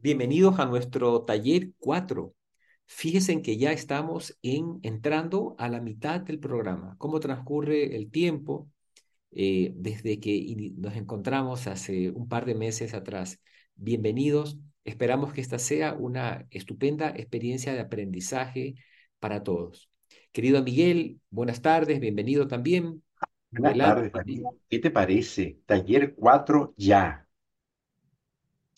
Bienvenidos a nuestro taller 4. Fíjense que ya estamos en, entrando a la mitad del programa. ¿Cómo transcurre el tiempo eh, desde que nos encontramos hace un par de meses atrás? Bienvenidos. Esperamos que esta sea una estupenda experiencia de aprendizaje para todos. Querido Miguel, buenas tardes, bienvenido también. Buenas tardes, ¿Qué te parece? Taller 4 ya.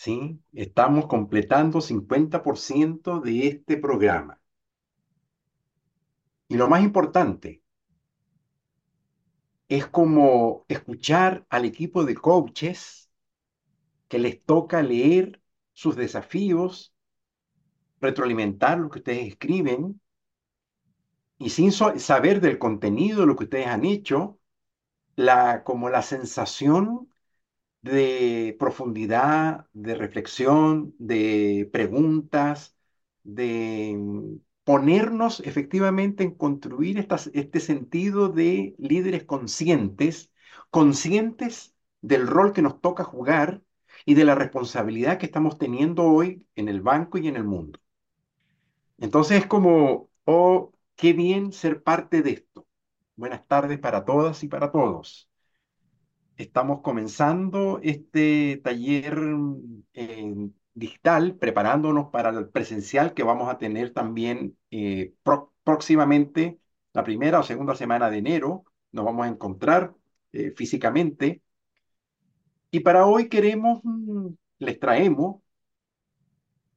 ¿Sí? Estamos completando 50% de este programa. Y lo más importante es como escuchar al equipo de coaches que les toca leer sus desafíos, retroalimentar lo que ustedes escriben y sin saber del contenido de lo que ustedes han hecho, la, como la sensación de profundidad, de reflexión, de preguntas, de mm, ponernos efectivamente en construir este sentido de líderes conscientes, conscientes del rol que nos toca jugar y de la responsabilidad que estamos teniendo hoy en el banco y en el mundo. Entonces es como, oh, qué bien ser parte de esto. Buenas tardes para todas y para todos. Estamos comenzando este taller eh, digital, preparándonos para el presencial que vamos a tener también eh, próximamente, la primera o segunda semana de enero. Nos vamos a encontrar eh, físicamente. Y para hoy queremos, mm, les traemos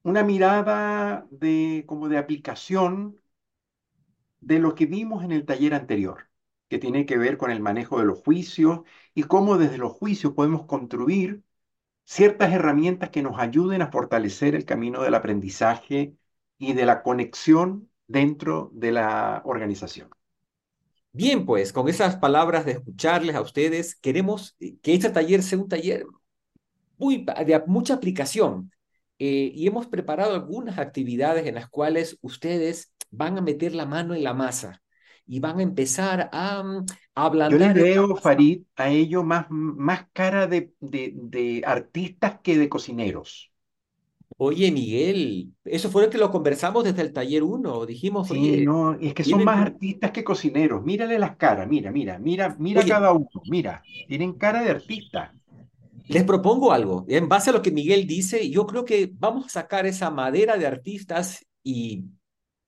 una mirada de, como de aplicación de lo que vimos en el taller anterior que tiene que ver con el manejo de los juicios y cómo desde los juicios podemos construir ciertas herramientas que nos ayuden a fortalecer el camino del aprendizaje y de la conexión dentro de la organización. Bien, pues con esas palabras de escucharles a ustedes, queremos que este taller sea un taller muy, de mucha aplicación eh, y hemos preparado algunas actividades en las cuales ustedes van a meter la mano en la masa y van a empezar a, mm, hablar. Yo le veo, Farid, a ello más, más cara de, de, artistas que de cocineros. Oye, Miguel, eso fue lo que lo conversamos desde el taller 1, dijimos. Sí, no, es que son más artistas que cocineros. Mírale las caras, mira, mira, mira, mira cada uno, mira, tienen cara de artista. Les propongo algo, en base a lo que Miguel dice, yo creo que vamos a sacar esa madera de artistas y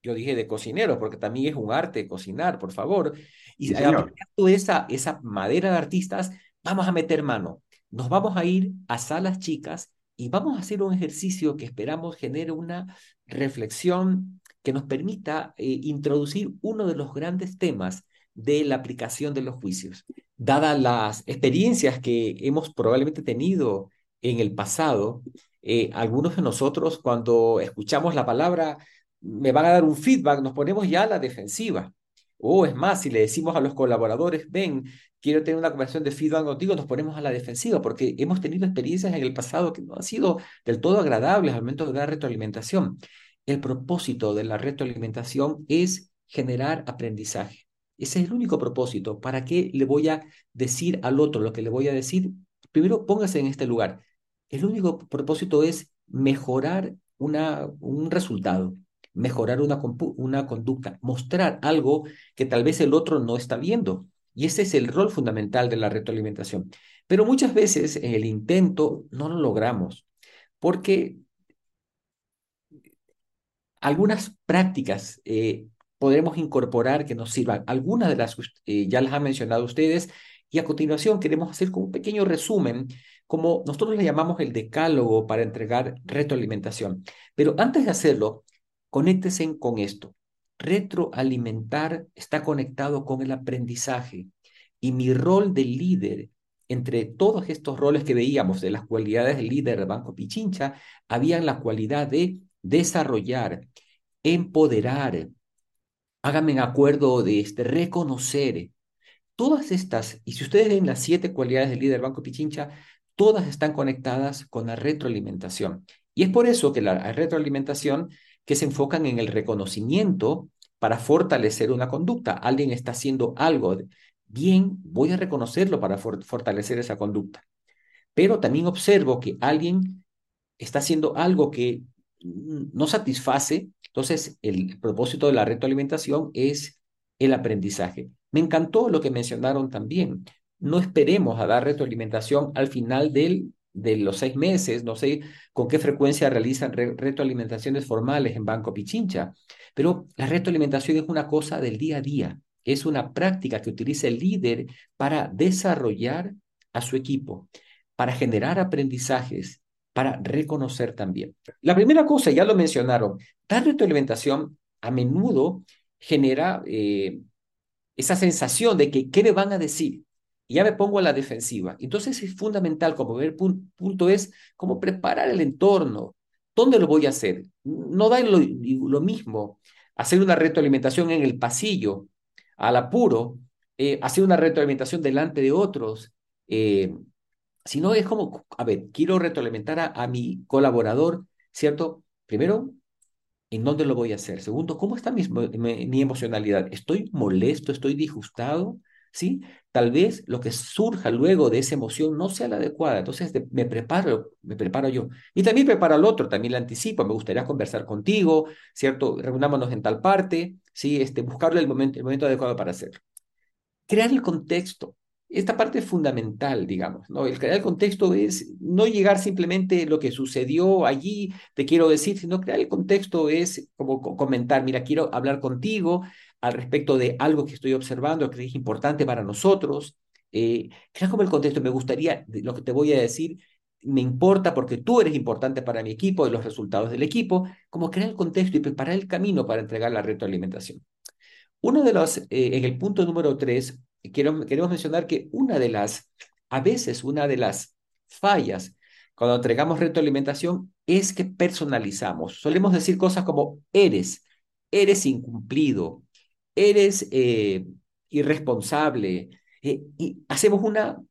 yo dije de cocinero, porque también es un arte cocinar, por favor. Y sí, aplicando esa, esa madera de artistas, vamos a meter mano. Nos vamos a ir a salas chicas y vamos a hacer un ejercicio que esperamos genere una reflexión que nos permita eh, introducir uno de los grandes temas de la aplicación de los juicios. Dadas las experiencias que hemos probablemente tenido en el pasado, eh, algunos de nosotros cuando escuchamos la palabra me van a dar un feedback, nos ponemos ya a la defensiva. O es más, si le decimos a los colaboradores, ven, quiero tener una conversación de feedback contigo, nos ponemos a la defensiva porque hemos tenido experiencias en el pasado que no han sido del todo agradables al momento de dar retroalimentación. El propósito de la retroalimentación es generar aprendizaje. Ese es el único propósito. ¿Para qué le voy a decir al otro lo que le voy a decir? Primero, póngase en este lugar. El único propósito es mejorar una, un resultado mejorar una, una conducta, mostrar algo que tal vez el otro no está viendo. Y ese es el rol fundamental de la retroalimentación. Pero muchas veces en el intento no lo logramos porque algunas prácticas eh, podremos incorporar que nos sirvan. Algunas de las eh, ya las han mencionado ustedes y a continuación queremos hacer como un pequeño resumen, como nosotros le llamamos el decálogo para entregar retroalimentación. Pero antes de hacerlo, Conéctese con esto. Retroalimentar está conectado con el aprendizaje y mi rol de líder, entre todos estos roles que veíamos de las cualidades del líder del Banco Pichincha, había la cualidad de desarrollar, empoderar, háganme acuerdo de este, reconocer. Todas estas, y si ustedes ven las siete cualidades del líder del Banco Pichincha, todas están conectadas con la retroalimentación. Y es por eso que la retroalimentación que se enfocan en el reconocimiento para fortalecer una conducta. Alguien está haciendo algo bien, voy a reconocerlo para fortalecer esa conducta. Pero también observo que alguien está haciendo algo que no satisface, entonces el propósito de la retroalimentación es el aprendizaje. Me encantó lo que mencionaron también. No esperemos a dar retroalimentación al final del, de los seis meses, no sé con qué frecuencia realizan retroalimentaciones formales en Banco Pichincha, pero la retroalimentación es una cosa del día a día, es una práctica que utiliza el líder para desarrollar a su equipo, para generar aprendizajes, para reconocer también. La primera cosa, ya lo mencionaron, dar retroalimentación a menudo genera eh, esa sensación de que, ¿qué me van a decir? Y ya me pongo a la defensiva. Entonces es fundamental, como ver punto, es cómo preparar el entorno. ¿Dónde lo voy a hacer? No da lo, mismo hacer una retroalimentación en el pasillo, al apuro, eh, hacer una retroalimentación delante de otros, eh, si no, es como, a ver, quiero retroalimentar a, mi colaborador, ¿cierto? Primero, ¿en dónde lo voy a hacer? Segundo, ¿cómo está mi, mi, emocionalidad? ¿Estoy molesto? ¿Estoy disgustado? ¿Sí? Tal vez lo que surja luego de esa emoción no sea la adecuada. Entonces, me preparo, me preparo yo. Y también preparo al otro, también le anticipo. Me gustaría conversar contigo, ¿cierto? Reunámonos en tal parte, ¿sí? Este, buscarle el momento, el momento adecuado para hacerlo. Crear el contexto esta parte es fundamental, digamos, ¿no? El crear el contexto es no llegar simplemente lo que sucedió allí, te quiero decir, sino crear el contexto es como comentar, mira, quiero hablar contigo al respecto de algo que estoy observando, que es importante para nosotros. Eh, como el contexto, me gustaría, lo que te voy a decir, me importa porque tú eres importante para mi equipo y los resultados del equipo, como crear el contexto y preparar el camino para entregar la retroalimentación. Uno de los, eh, en el punto número tres, quiero, queremos mencionar que una de las, a veces una de las fallas cuando entregamos retroalimentación es que personalizamos. Solemos decir cosas como eres, eres incumplido, eres eh, irresponsable, eh, y hacemos una,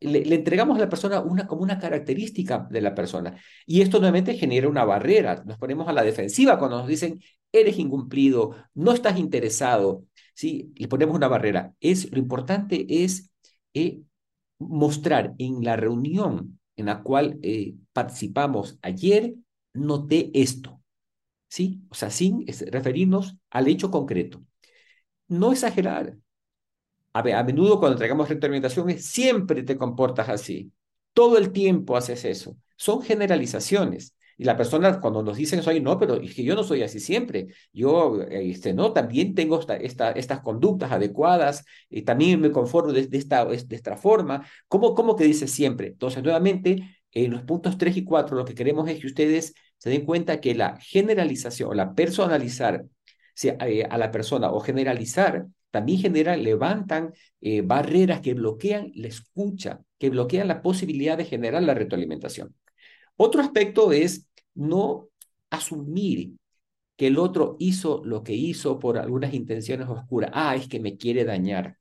le, entregamos a la persona una, como una característica de la persona. Y esto nuevamente genera una barrera. Nos ponemos a la defensiva cuando nos dicen, eres incumplido, no estás interesado, ¿sí? Le ponemos una barrera. Es, lo importante es eh, mostrar en la reunión en la cual participamos ayer, noté esto, ¿sí? O sea, sin referirnos al hecho concreto. No exagerar. A, menudo cuando entregamos retroalimentaciones, siempre te comportas así. Todo el tiempo haces eso. Son generalizaciones. Y la persona cuando nos dicen eso, no, pero es que yo no soy así siempre. Yo, este, no, también tengo esta, esta, estas conductas adecuadas y también me conformo de, esta, de esta forma. ¿Cómo, ¿Cómo que dice siempre? Entonces, nuevamente, en los puntos 3 y 4, lo que queremos es que ustedes se den cuenta que la generalización la personalizar eh, a la persona o generalizar también genera, levantan eh, barreras que bloquean la escucha, que bloquean la posibilidad de generar la retroalimentación. Otro aspecto es no asumir que el otro hizo lo que hizo por algunas intenciones oscuras. Ah, es que me quiere dañar.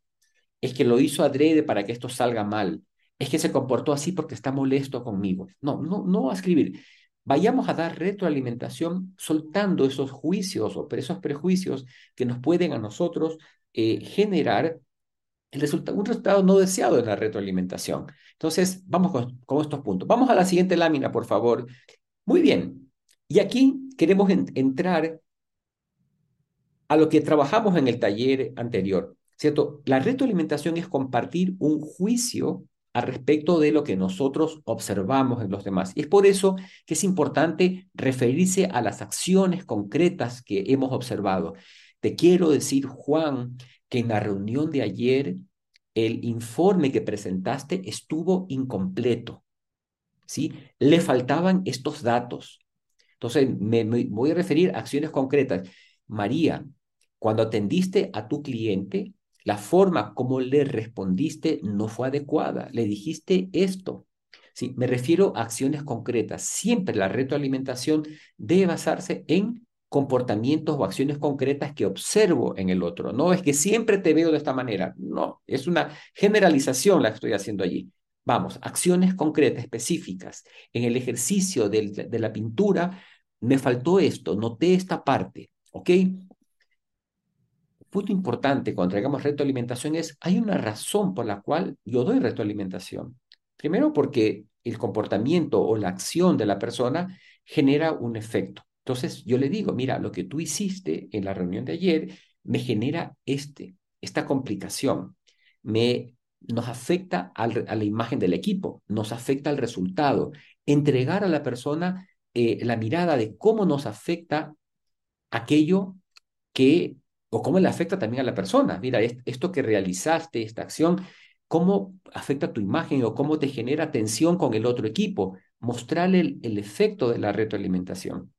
Es que lo hizo adrede para que esto salga mal. Es que se comportó así porque está molesto conmigo. No, no, no escribir. Vayamos a dar retroalimentación soltando esos juicios o esos prejuicios que nos pueden a nosotros eh, generar el un resultado no deseado en la retroalimentación. Entonces, vamos con, estos puntos. Vamos a la siguiente lámina, por favor. Muy bien. Y aquí queremos entrar a lo que trabajamos en el taller anterior, ¿cierto? La retroalimentación es compartir un juicio al respecto de lo que nosotros observamos en los demás. Y es por eso que es importante referirse a las acciones concretas que hemos observado. Te quiero decir, Juan, que en la reunión de ayer el informe que presentaste estuvo incompleto. ¿sí? Le faltaban estos datos. Entonces, me, voy a referir a acciones concretas. María, cuando atendiste a tu cliente, la forma como le respondiste no fue adecuada. Le dijiste esto. Sí, me refiero a acciones concretas. Siempre la retroalimentación debe basarse en comportamientos o acciones concretas que observo en el otro. No es que siempre te veo de esta manera. No, es una generalización la que estoy haciendo allí. Vamos, acciones concretas, específicas. En el ejercicio de la pintura me faltó esto, noté esta parte, ¿ok? Punto importante cuando traigamos retroalimentación es, hay una razón por la cual yo doy retroalimentación. Primero porque el comportamiento o la acción de la persona genera un efecto. Entonces yo le digo, mira, lo que tú hiciste en la reunión de ayer me genera este, esta complicación, me, nos afecta a la imagen del equipo, nos afecta al resultado. Entregar a la persona eh, la mirada de cómo nos afecta aquello que, o cómo le afecta también a la persona. Mira, esto que realizaste, esta acción, cómo afecta tu imagen o cómo te genera tensión con el otro equipo. Mostrarle el, efecto de la retroalimentación.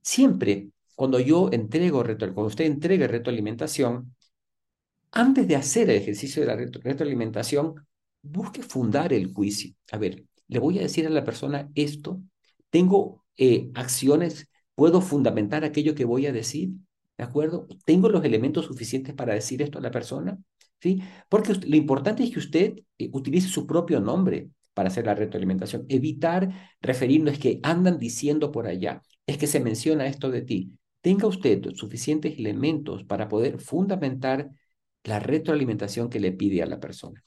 Siempre cuando yo entrego, cuando usted entregue retroalimentación, antes de hacer el ejercicio de la retroalimentación, busque fundar el juicio. A ver, le voy a decir a la persona esto, tengo eh, acciones, puedo fundamentar aquello que voy a decir, ¿de acuerdo? ¿Tengo los elementos suficientes para decir esto a la persona? ¿Sí? Porque lo importante es que usted eh, utilice su propio nombre para hacer la retroalimentación. Evitar referirnos que andan diciendo por allá, es que se menciona esto de ti. Tenga usted suficientes elementos para poder fundamentar la retroalimentación que le pide a la persona.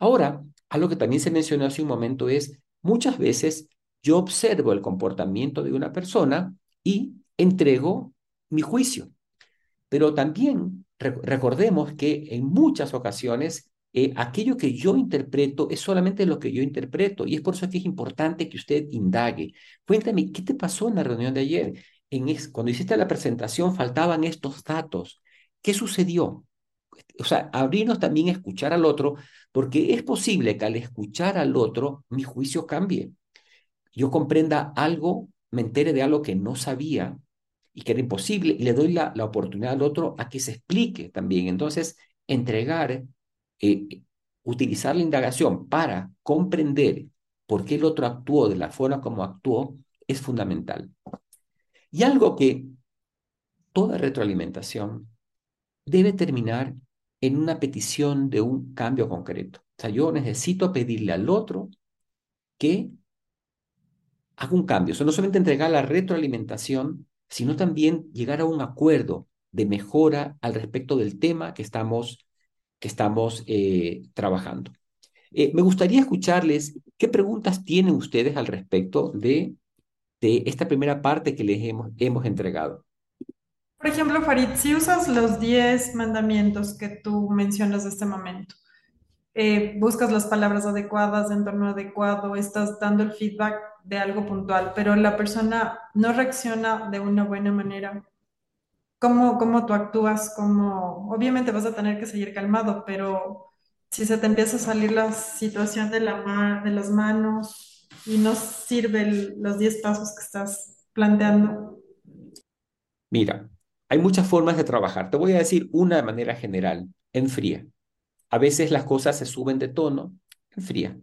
Ahora, algo que también se mencionó hace un momento es, muchas veces yo observo el comportamiento de una persona y entrego mi juicio. Pero también recordemos que en muchas ocasiones eh, aquello que yo interpreto es solamente lo que yo interpreto y es por eso que es importante que usted indague. Cuéntame, ¿qué te pasó en la reunión de ayer? En cuando hiciste la presentación faltaban estos datos. ¿Qué sucedió? O sea, abrirnos también a escuchar al otro, porque es posible que al escuchar al otro mi juicio cambie. Yo comprenda algo, me entere de algo que no sabía y que era imposible, y le doy la, la oportunidad al otro a que se explique también. Entonces, entregar, eh, utilizar la indagación para comprender por qué el otro actuó de la forma como actuó es fundamental. Y algo que toda retroalimentación debe terminar en una petición de un cambio concreto. O sea, yo necesito pedirle al otro que haga un cambio. O sea, no solamente entregar la retroalimentación, sino también llegar a un acuerdo de mejora al respecto del tema que estamos, que estamos eh, trabajando. Eh, me gustaría escucharles qué preguntas tienen ustedes al respecto de, de esta primera parte que les hemos, entregado. Por ejemplo, Farid, si usas los 10 mandamientos que tú mencionas de este momento, eh, buscas las palabras adecuadas, entorno adecuado, estás dando el feedback de algo puntual, pero la persona no reacciona de una buena manera. ¿Cómo, cómo tú actúas? ¿Cómo... Obviamente vas a tener que seguir calmado, pero si se te empieza a salir la situación de, la de las manos y no sirve los 10 pasos que estás planteando. Mira, hay muchas formas de trabajar. Te voy a decir una de manera general, en fría. A veces las cosas se suben de tono, en fría,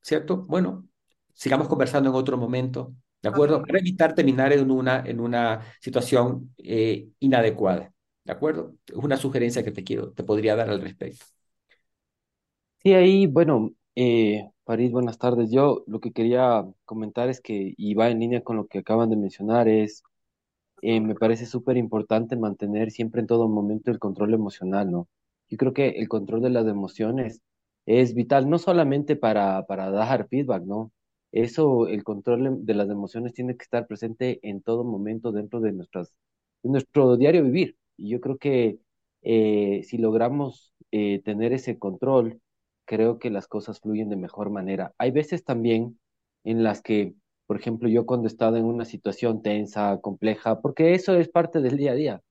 ¿cierto? Bueno, sigamos conversando en otro momento, ¿de acuerdo? Para evitar terminar en una, en una situación eh, inadecuada, ¿de acuerdo? Es una sugerencia que te quiero, te podría dar al respecto. Sí, ahí, bueno, eh, París, buenas tardes. Yo lo que quería comentar es que, y va en línea con lo que acaban de mencionar, es eh, me parece súper importante mantener siempre en todo momento el control emocional, ¿no? Yo creo que el control de las emociones es vital, no solamente para, para dar feedback, ¿no? Eso, el control de las emociones tiene que estar presente en todo momento dentro de, nuestras, de nuestro diario vivir. Y yo creo que eh, si logramos eh, tener ese control, creo que las cosas fluyen de mejor manera. Hay veces también en las que por ejemplo, yo cuando he estado en una situación tensa, compleja, porque eso es parte del día a día,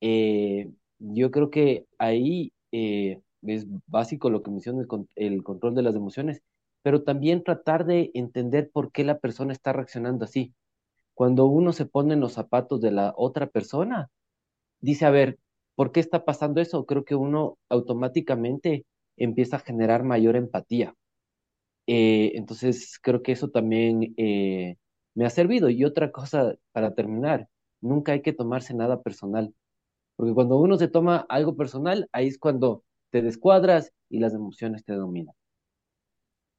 eh, yo creo que ahí es básico lo que menciona el control de las emociones, pero también tratar de entender por qué la persona está reaccionando así. Cuando uno se pone en los zapatos de la otra persona, dice, a ver, ¿por qué está pasando eso? Creo que uno automáticamente empieza a generar mayor empatía. Eh, entonces, creo que eso también eh, me ha servido. Y otra cosa, para terminar, nunca hay que tomarse nada personal, porque cuando uno se toma algo personal, ahí es cuando te descuadras y las emociones te dominan.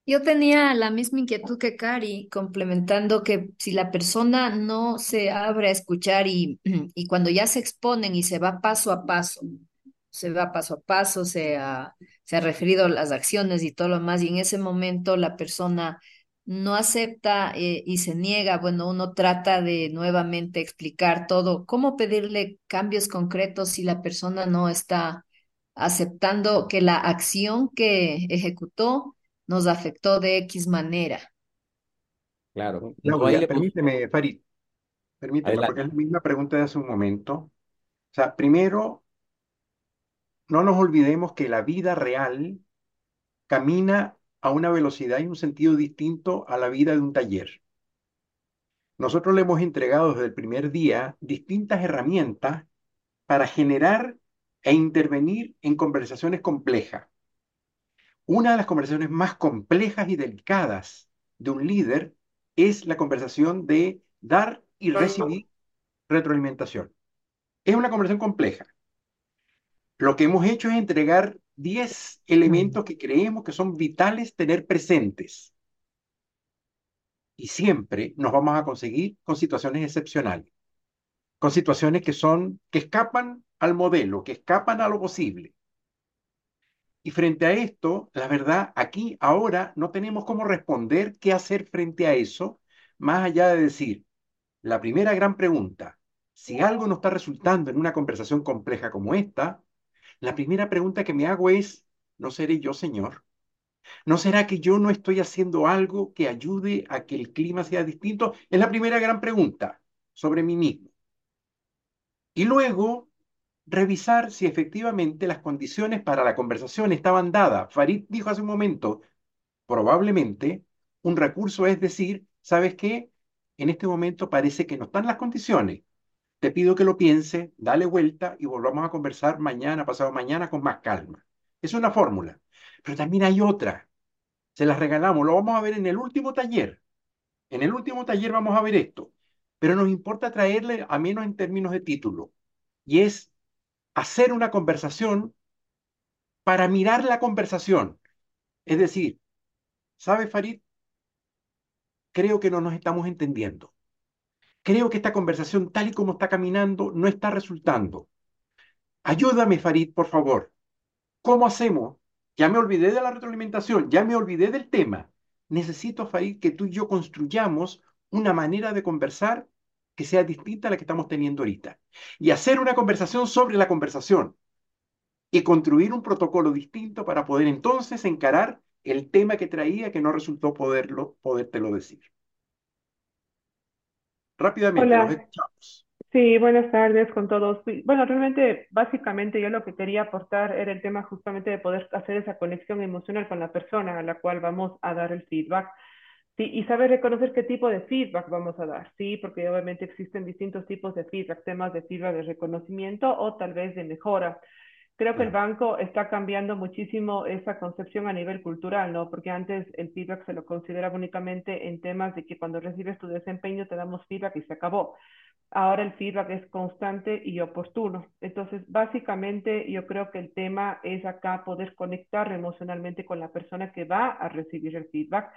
Yo tenía la misma inquietud que Cari, complementando que si la persona no se abre a escuchar y, y cuando ya se exponen y se va paso a paso, se va paso a paso, se ha, se ha referido a las acciones y todo lo más, y en ese momento la persona no acepta eh, y se niega, bueno, uno trata de nuevamente explicar todo, cómo pedirle cambios concretos si la persona no está aceptando que la acción que ejecutó nos afectó de X manera. Claro. No, le pon- permíteme, Farid, permíteme, porque es la misma pregunta de hace un momento. O sea, primero, no nos olvidemos que la vida real camina a una velocidad y un sentido distinto a la vida de un taller. Nosotros le hemos entregado desde el primer día distintas herramientas para generar e intervenir en conversaciones complejas. Una de las conversaciones más complejas y delicadas de un líder es la conversación de dar y recibir retroalimentación. Es una conversación compleja. Lo que hemos hecho es entregar 10 elementos que creemos que son vitales tener presentes. Y siempre nos vamos a conseguir con situaciones excepcionales, con situaciones que son, que escapan al modelo, que escapan a lo posible. Y frente a esto, la verdad, aquí ahora no tenemos cómo responder qué hacer frente a eso, más allá de decir, la primera gran pregunta, si algo no está resultando en una conversación compleja como esta, la primera pregunta que me hago es, ¿no seré yo, Señor? ¿No será que yo no estoy haciendo algo que ayude a que el clima sea distinto? Es la primera gran pregunta sobre mí mismo. Y luego revisar si efectivamente las condiciones para la conversación estaban dadas. Farid dijo hace un momento, probablemente un recurso es decir, ¿sabes qué? En este momento parece que no están las condiciones. Te pido que lo piense, dale vuelta y volvamos a conversar mañana, pasado mañana con más calma. Es una fórmula. Pero también hay otra. Se las regalamos. Lo vamos a ver en el último taller. En el último taller vamos a ver esto. Pero nos importa traerle a menos en términos de título. Y es hacer una conversación para mirar la conversación. Es decir, ¿sabe, Farid? Creo que no nos estamos entendiendo. Creo que esta conversación, tal y como está caminando, no está resultando. Ayúdame, Farid, por favor. ¿Cómo hacemos? Ya me olvidé de la retroalimentación, ya me olvidé del tema. Necesito, Farid, que tú y yo construyamos una manera de conversar que sea distinta a la que estamos teniendo ahorita. Y hacer una conversación sobre la conversación. Y construir un protocolo distinto para poder entonces encarar el tema que traía que no resultó poderlo, podértelo decir. Rápidamente, los Hola, escuchamos. sí, buenas tardes con todos. Bueno, realmente, básicamente yo lo que quería aportar era el tema justamente de poder hacer esa conexión emocional con la persona a la cual vamos a dar el feedback. Sí, y saber reconocer qué tipo de feedback vamos a dar, sí, porque obviamente existen distintos tipos de feedback, temas de feedback de reconocimiento o tal vez de mejora. Creo que el banco está cambiando muchísimo esa concepción a nivel cultural, ¿no? Porque antes el feedback se lo consideraba únicamente en temas de que cuando recibes tu desempeño te damos feedback y se acabó. Ahora el feedback es constante y oportuno. Entonces, básicamente yo creo que el tema es acá poder conectar emocionalmente con la persona que va a recibir el feedback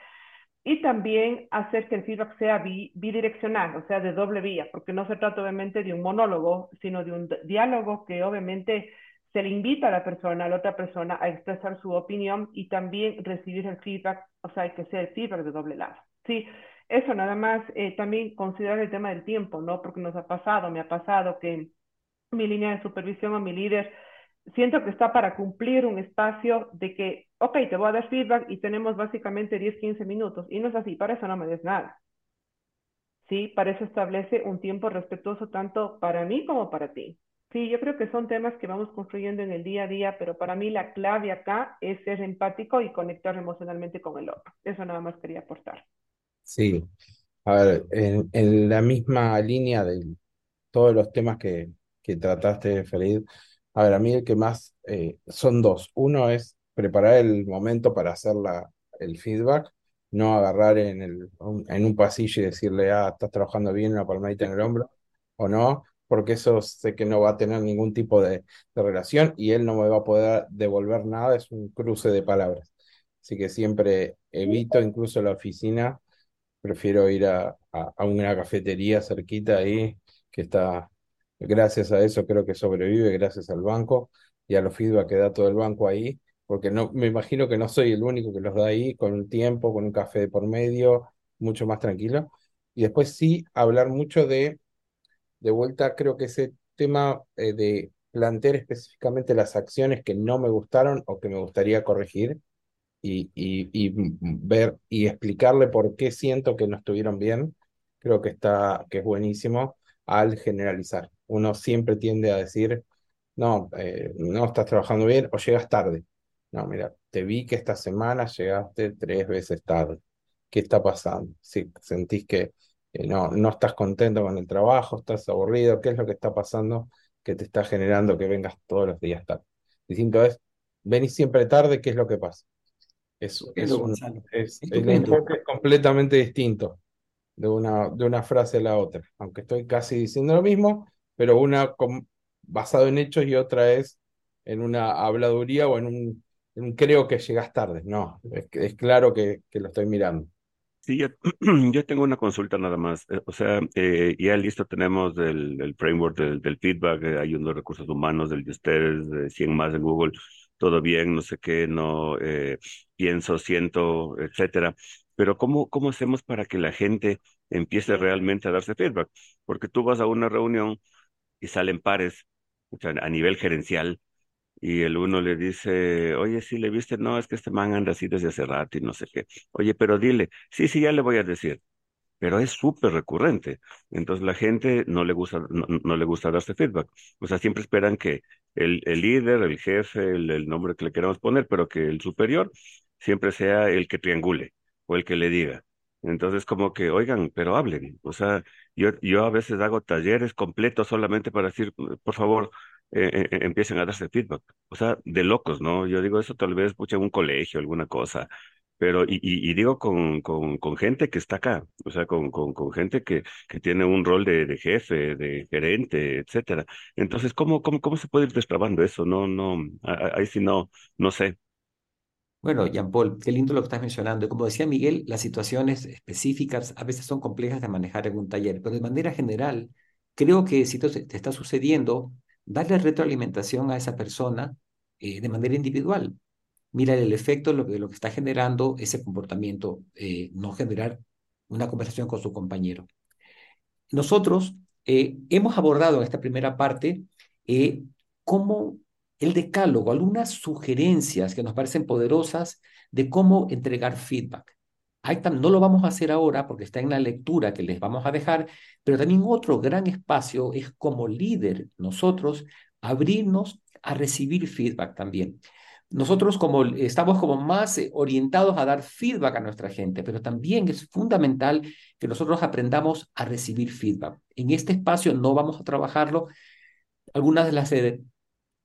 y también hacer que el feedback sea bi- bidireccional, o sea, de doble vía, porque no se trata obviamente de un monólogo, sino de un diálogo que obviamente se le invita a la persona, a la otra persona, a expresar su opinión y también recibir el feedback, o sea, que sea el feedback de doble lado. Sí, eso nada más, eh, también considerar el tema del tiempo, ¿no? Porque nos ha pasado, me ha pasado que mi línea de supervisión o mi líder siento que está para cumplir un espacio de que, ok, te voy a dar feedback y tenemos básicamente 10, 15 minutos. Y no es así, para eso no me des nada. Sí, para eso establece un tiempo respetuoso tanto para mí como para ti. Sí, yo creo que son temas que vamos construyendo en el día a día, pero para mí la clave acá es ser empático y conectar emocionalmente con el otro. Eso nada más quería aportar. Sí, a ver, en, en la misma línea de todos los temas que, que trataste, Felid, a ver, a mí el que más eh, son dos. Uno es preparar el momento para hacer la, el feedback, no agarrar en, el, un- en un pasillo y decirle, ah, estás trabajando bien, una palmadita en el hombro, o no, porque eso sé que no va a tener ningún tipo de, de relación y él no me va a poder devolver nada, es un cruce de palabras. Así que siempre evito, incluso la oficina Prefiero ir a, a, a una cafetería cerquita ahí que está Gracias a eso creo que sobrevive, gracias al banco y a los feedback que da todo el banco ahí, porque no, me imagino que no soy el único que los da ahí, con un tiempo, con un café de por medio, mucho más tranquilo. Y después sí, hablar mucho de, de vuelta, creo que ese tema eh, de plantear específicamente las acciones que no me gustaron o que me gustaría corregir y, y, y ver y explicarle por qué siento que no estuvieron bien, creo que está, que es buenísimo al generalizar. Uno siempre tiende a decir, no, eh, no estás trabajando bien o llegas tarde. No, mira, te vi que esta semana llegaste tres veces tarde. ¿Qué está pasando? Si sentís que eh, no, no estás contento con el trabajo, estás aburrido, ¿qué es lo que está pasando que te está generando que vengas todos los días tarde? Distinto es, venís siempre tarde, ¿qué es lo que pasa? Es, es, un, es, el enfoque es completamente distinto de una, de una frase a la otra, aunque estoy casi diciendo lo mismo, pero una con, basado en hechos y otra es en una habladuría o en un, en un creo que llegas tarde. No, es, es claro que, que, lo estoy mirando. Sí, yo, yo, tengo una consulta nada más. O sea, eh, ya listo tenemos el, el framework del, del feedback, eh, hay unos recursos humanos del de ustedes, de 100 más en Google, todo bien, no sé qué, no eh, pienso, siento, etcétera. Pero ¿cómo, ¿cómo hacemos para que la gente empiece realmente a darse feedback? Porque tú vas a una reunión y salen pares a nivel gerencial y el uno le dice, oye, sí le viste, no, es que este man anda así desde hace rato y no sé qué. Oye, pero dile, sí, sí, ya le voy a decir. Pero es súper recurrente. Entonces la gente no le gusta, no, no, le gusta darse feedback. O sea, siempre esperan que el, el líder, el jefe, el, el nombre que le queramos poner, pero que el superior siempre sea el que triangule o el que le diga. Entonces, como que, oigan, pero hablen. O sea, yo, yo a veces hago talleres completos solamente para decir, por favor, eh, eh, empiecen a darse feedback. O sea, de locos, ¿no? Yo digo eso tal vez pucha en un colegio, alguna cosa. Pero, y, y, y digo con, con, gente que está acá, o sea, con, con, gente que, que tiene un rol de, de, jefe, de gerente, etcétera. Entonces, ¿cómo, cómo, cómo se puede ir destrabando eso? No, no, ahí sí no, no sé. Bueno, Jean Paul, qué lindo lo que estás mencionando. Y como decía Miguel, las situaciones específicas a veces son complejas de manejar en un taller, pero de manera general, creo que si te, está sucediendo, darle retroalimentación a esa persona eh, de manera individual. Mira el efecto de lo que, lo que está generando ese comportamiento, eh, no generar una conversación con su compañero. Nosotros eh, hemos abordado en esta primera parte cómo el decálogo, algunas sugerencias que nos parecen poderosas de cómo entregar feedback. No lo vamos a hacer ahora porque está en la lectura que les vamos a dejar, pero también otro gran espacio es como líder nosotros abrirnos a recibir feedback también. Nosotros como estamos como más eh, orientados a dar feedback a nuestra gente, pero también es fundamental que nosotros aprendamos a recibir feedback. En este espacio no vamos a trabajarlo. Algunas de las eh,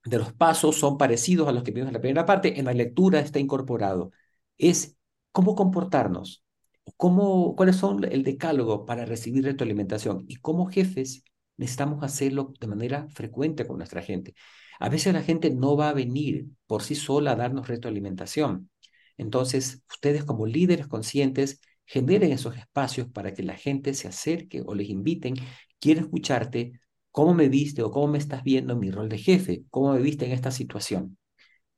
de los pasos son parecidos a los que vimos en la primera parte, en la lectura está incorporado. Es cómo comportarnos, cómo, cuáles son el decálogo para recibir retroalimentación y como jefes necesitamos hacerlo de manera frecuente con nuestra gente. A veces la gente no va a venir por sí sola a darnos retroalimentación. Entonces, ustedes como líderes conscientes generen esos espacios para que la gente se acerque o les inviten, quiero escucharte, cómo me viste o cómo me estás viendo en mi rol de jefe, cómo me viste en esta situación,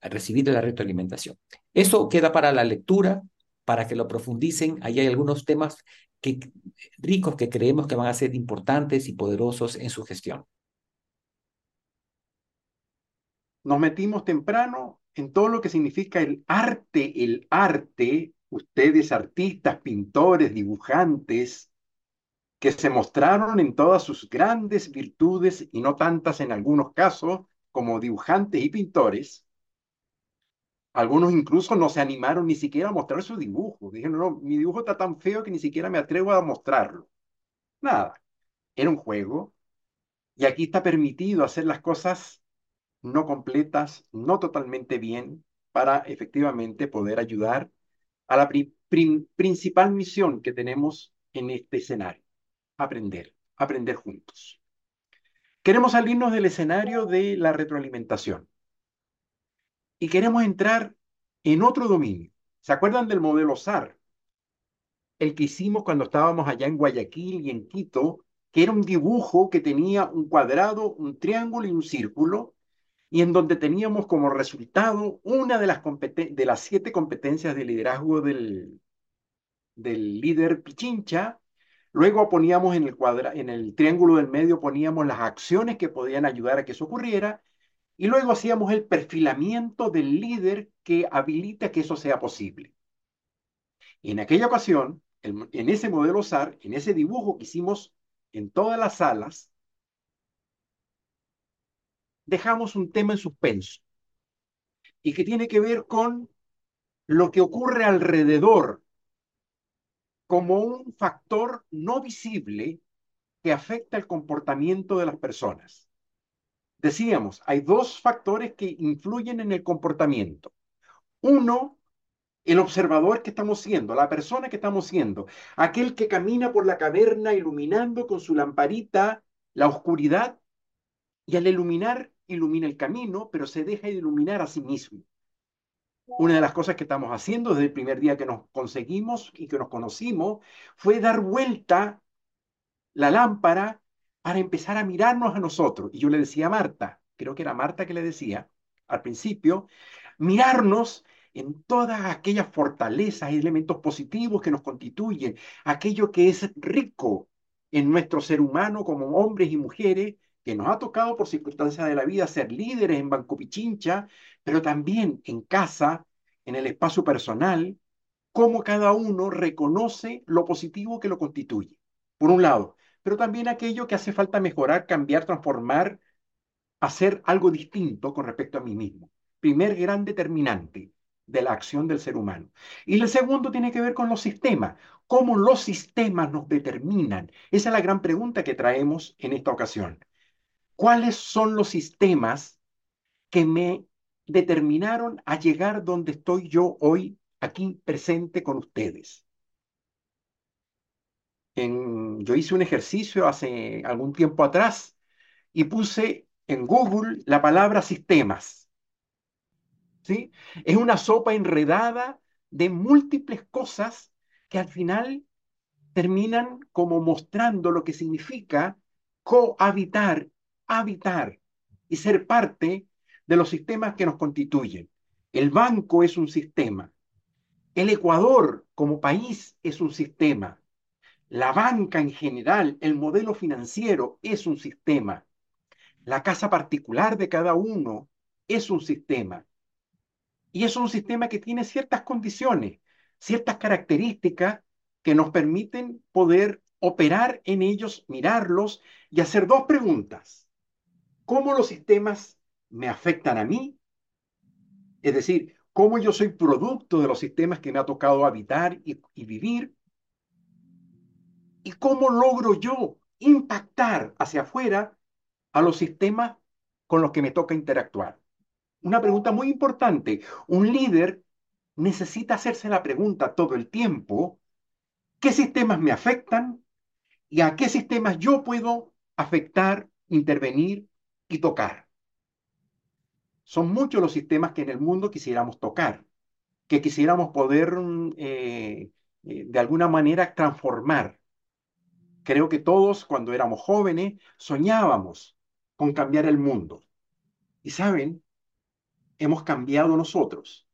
a recibir la retroalimentación. Eso queda para la lectura, para que lo profundicen. Ahí hay algunos temas que, ricos que creemos que van a ser importantes y poderosos en su gestión. Nos metimos temprano en todo lo que significa el arte, el arte, ustedes artistas, pintores, dibujantes, que se mostraron en todas sus grandes virtudes y no tantas en algunos casos como dibujantes y pintores, algunos incluso no se animaron ni siquiera a mostrar su dibujo. Dijeron, no, mi dibujo está tan feo que ni siquiera me atrevo a mostrarlo. Nada, era un juego y aquí está permitido hacer las cosas no completas, no totalmente bien, para efectivamente poder ayudar a la pri pri principal misión que tenemos en este escenario, aprender, aprender juntos. Queremos salirnos del escenario de la retroalimentación y queremos entrar en otro dominio. ¿Se acuerdan del modelo SAR? El que hicimos cuando estábamos allá en Guayaquil y en Quito, que era un dibujo que tenía un cuadrado, un triángulo y un círculo, y en donde teníamos como resultado una de las, de las siete competencias de liderazgo del, del líder Pichincha. Luego poníamos en el, cuadra en el triángulo del medio, poníamos las acciones que podían ayudar a que eso ocurriera, y luego hacíamos el perfilamiento del líder que habilita que eso sea posible. En aquella ocasión, en ese modelo SAR, en ese dibujo que hicimos en todas las salas, dejamos un tema en suspenso y que tiene que ver con lo que ocurre alrededor como un factor no visible que afecta el comportamiento de las personas. Decíamos, hay dos factores que influyen en el comportamiento. Uno, el observador que estamos siendo, la persona que estamos siendo, aquel que camina por la caverna iluminando con su lamparita la oscuridad y al iluminar ilumina el camino, pero se deja de iluminar a sí mismo. Una de las cosas que estamos haciendo desde el primer día que nos conseguimos y que nos conocimos fue dar vuelta la lámpara para empezar a mirarnos a nosotros. Y yo le decía a Marta, creo que era Marta que le decía al principio, mirarnos en todas aquellas fortalezas y elementos positivos que nos constituyen, aquello que es rico en nuestro ser humano como hombres y mujeres, que nos ha tocado por circunstancias de la vida ser líderes en Banco Pichincha, pero también en casa, en el espacio personal, cómo cada uno reconoce lo positivo que lo constituye, por un lado, pero también aquello que hace falta mejorar, cambiar, transformar, hacer algo distinto con respecto a mí mismo. Primer gran determinante de la acción del ser humano. Y el segundo tiene que ver con los sistemas, cómo los sistemas nos determinan. Esa es la gran pregunta que traemos en esta ocasión. ¿Cuáles son los sistemas que me determinaron a llegar donde estoy yo hoy, aquí presente con ustedes? yo hice un ejercicio hace algún tiempo atrás y puse en Google la palabra sistemas. ¿Sí? Es una sopa enredada de múltiples cosas que al final terminan como mostrando lo que significa cohabitar habitar y ser parte de los sistemas que nos constituyen. El banco es un sistema. El Ecuador como país es un sistema. La banca en general, el modelo financiero es un sistema. La casa particular de cada uno es un sistema. Y es un sistema que tiene ciertas condiciones, ciertas características que nos permiten poder operar en ellos, mirarlos y hacer dos preguntas cómo los sistemas me afectan a mí, es decir, cómo yo soy producto de los sistemas que me ha tocado habitar y, vivir, y cómo logro yo impactar hacia afuera a los sistemas con los que me toca interactuar. Una pregunta muy importante. Un líder necesita hacerse la pregunta todo el tiempo, ¿qué sistemas me afectan? ¿Y a qué sistemas yo puedo afectar, intervenir y tocar. Son muchos los sistemas que en el mundo quisiéramos tocar, que quisiéramos poder mm, eh, eh, de alguna manera transformar. Creo que todos cuando éramos jóvenes soñábamos con cambiar el mundo. Y saben, hemos cambiado nosotros.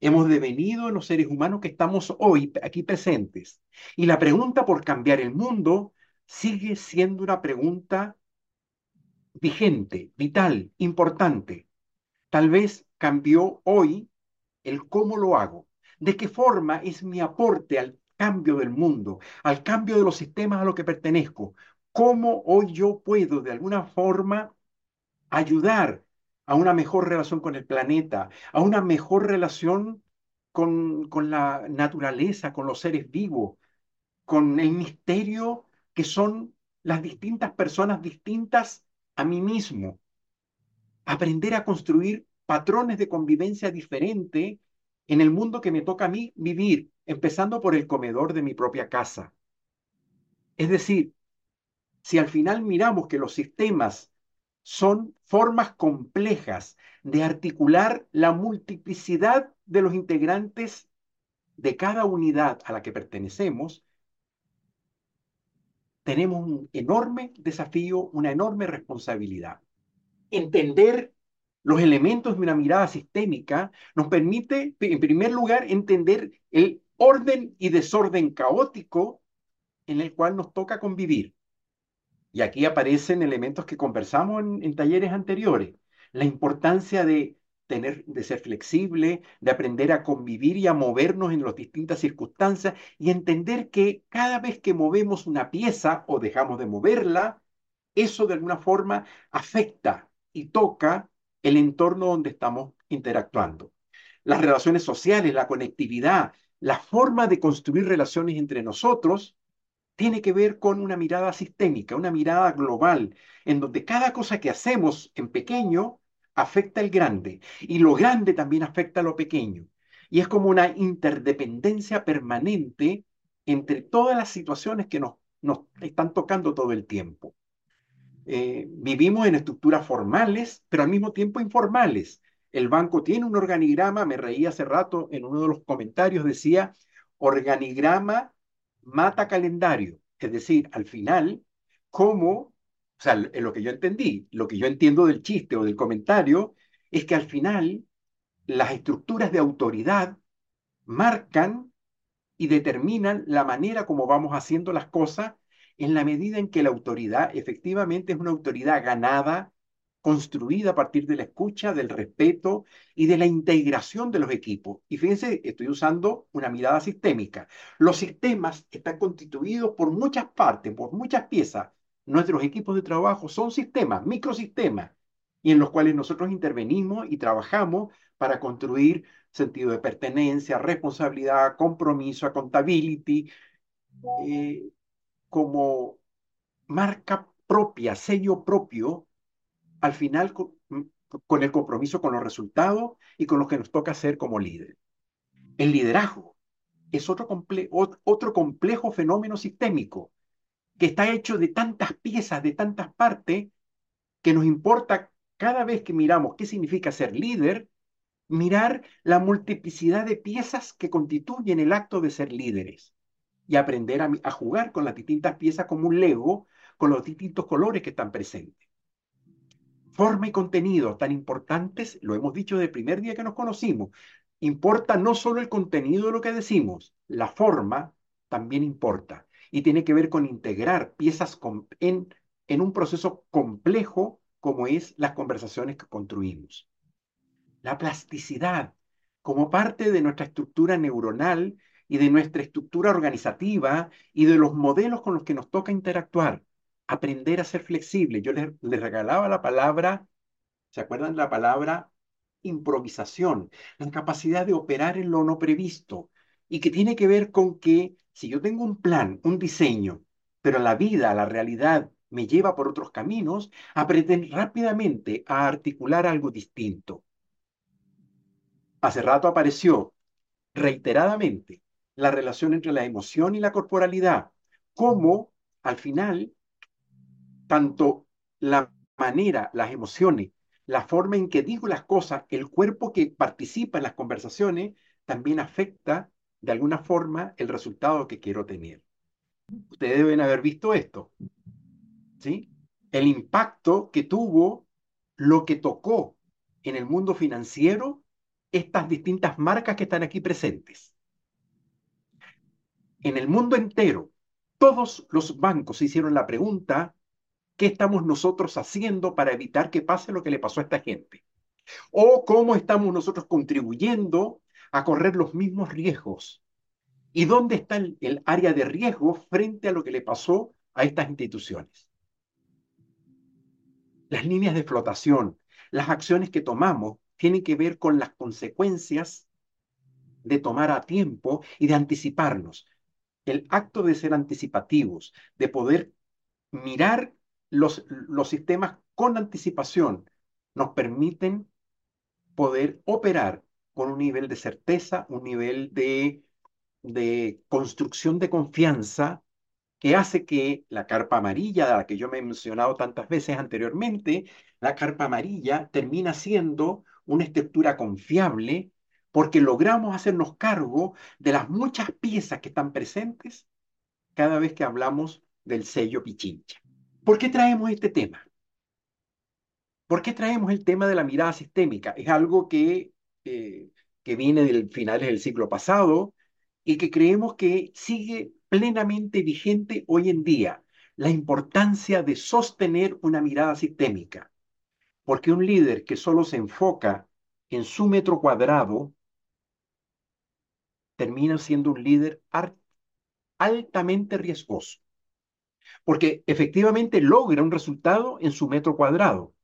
Hemos devenido en los seres humanos que estamos hoy aquí presentes. Y la pregunta por cambiar el mundo sigue siendo una pregunta vigente, vital, importante. Tal vez cambió hoy el cómo lo hago, de qué forma es mi aporte al cambio del mundo, al cambio de los sistemas a los que pertenezco, cómo hoy yo puedo de alguna forma ayudar a una mejor relación con el planeta, a una mejor relación con, con la naturaleza, con los seres vivos, con el misterio que son las distintas personas distintas a mí mismo, aprender a construir patrones de convivencia diferente en el mundo que me toca a mí vivir, empezando por el comedor de mi propia casa. Es decir, si al final miramos que los sistemas son formas complejas de articular la multiplicidad de los integrantes de cada unidad a la que pertenecemos, tenemos un enorme desafío, una enorme responsabilidad. Entender los elementos de una mirada sistémica nos permite, en primer lugar, entender el orden y desorden caótico en el cual nos toca convivir. Y aquí aparecen elementos que conversamos en, en talleres anteriores. La importancia de de ser flexible, de aprender a convivir y a movernos en las distintas circunstancias y entender que cada vez que movemos una pieza o dejamos de moverla, eso de alguna forma afecta y toca el entorno donde estamos interactuando. Las relaciones sociales, la conectividad, la forma de construir relaciones entre nosotros tiene que ver con una mirada sistémica, una mirada global, en donde cada cosa que hacemos en pequeño afecta el grande y lo grande también afecta a lo pequeño. Y es como una interdependencia permanente entre todas las situaciones que nos, nos están tocando todo el tiempo. Eh, vivimos en estructuras formales, pero al mismo tiempo informales. El banco tiene un organigrama, me reí hace rato en uno de los comentarios, decía, organigrama mata calendario. Es decir, al final, ¿cómo? O sea, lo que yo entendí, lo que yo entiendo del chiste o del comentario, es que al final las estructuras de autoridad marcan y determinan la manera como vamos haciendo las cosas en la medida en que la autoridad efectivamente es una autoridad ganada, construida a partir de la escucha, del respeto y de la integración de los equipos. Y fíjense, estoy usando una mirada sistémica. Los sistemas están constituidos por muchas partes, por muchas piezas. Nuestros equipos de trabajo son sistemas, microsistemas, y en los cuales nosotros intervenimos y trabajamos para construir sentido de pertenencia, responsabilidad, compromiso, accountability, eh, como marca propia, sello propio, al final con, el compromiso con los resultados y con lo que nos toca hacer como líder. El liderazgo es otro complejo fenómeno sistémico que está hecho de tantas piezas, de tantas partes, que nos importa cada vez que miramos qué significa ser líder, mirar la multiplicidad de piezas que constituyen el acto de ser líderes y aprender a, jugar con las distintas piezas como un Lego, con los distintos colores que están presentes. Forma y contenido tan importantes, lo hemos dicho desde el primer día que nos conocimos. Importa no solo el contenido de lo que decimos, la forma también importa. Y tiene que ver con integrar piezas en, en un proceso complejo como es las conversaciones que construimos. La plasticidad, como parte de nuestra estructura neuronal, y de nuestra estructura organizativa y de los modelos con los que nos toca interactuar. Aprender a ser flexible. Yo les, regalaba la palabra, ¿se acuerdan la palabra improvisación? La capacidad de operar en lo no previsto y que tiene que ver con que si yo tengo un plan, un diseño, pero la vida, la realidad me lleva por otros caminos, aprender rápidamente a articular algo distinto. Hace rato apareció reiteradamente la relación entre la emoción y la corporalidad, cómo al final tanto la manera, las emociones, la forma en que digo las cosas, el cuerpo que participa en las conversaciones, también afecta de alguna forma el resultado que quiero tener. Ustedes deben haber visto esto, ¿sí? El impacto que tuvo lo que tocó en el mundo financiero estas distintas marcas que están aquí presentes en el mundo entero, todos los bancos hicieron la pregunta, ¿qué estamos nosotros haciendo para evitar que pase lo que le pasó a esta gente? O cómo estamos nosotros contribuyendo a correr los mismos riesgos. ¿Y dónde está el, área de riesgo frente a lo que le pasó a estas instituciones? Las líneas de flotación, las acciones que tomamos tienen que ver con las consecuencias de tomar a tiempo y de anticiparnos el acto de ser anticipativos, de poder mirar los, los sistemas con anticipación, nos permiten poder operar con un nivel de certeza, un nivel de, construcción de confianza que hace que la carpa amarilla, de la que yo me he mencionado tantas veces anteriormente, la carpa amarilla termina siendo una estructura confiable porque logramos hacernos cargo de las muchas piezas que están presentes cada vez que hablamos del sello Pichincha. ¿Por qué traemos este tema? ¿Por qué traemos el tema de la mirada sistémica? Es algo que, que viene del finales del siglo pasado y que creemos que sigue plenamente vigente hoy en día. La importancia de sostener una mirada sistémica. Porque un líder que solo se enfoca en su metro cuadrado termina siendo un líder altamente riesgoso. Porque efectivamente logra un resultado en su metro cuadrado.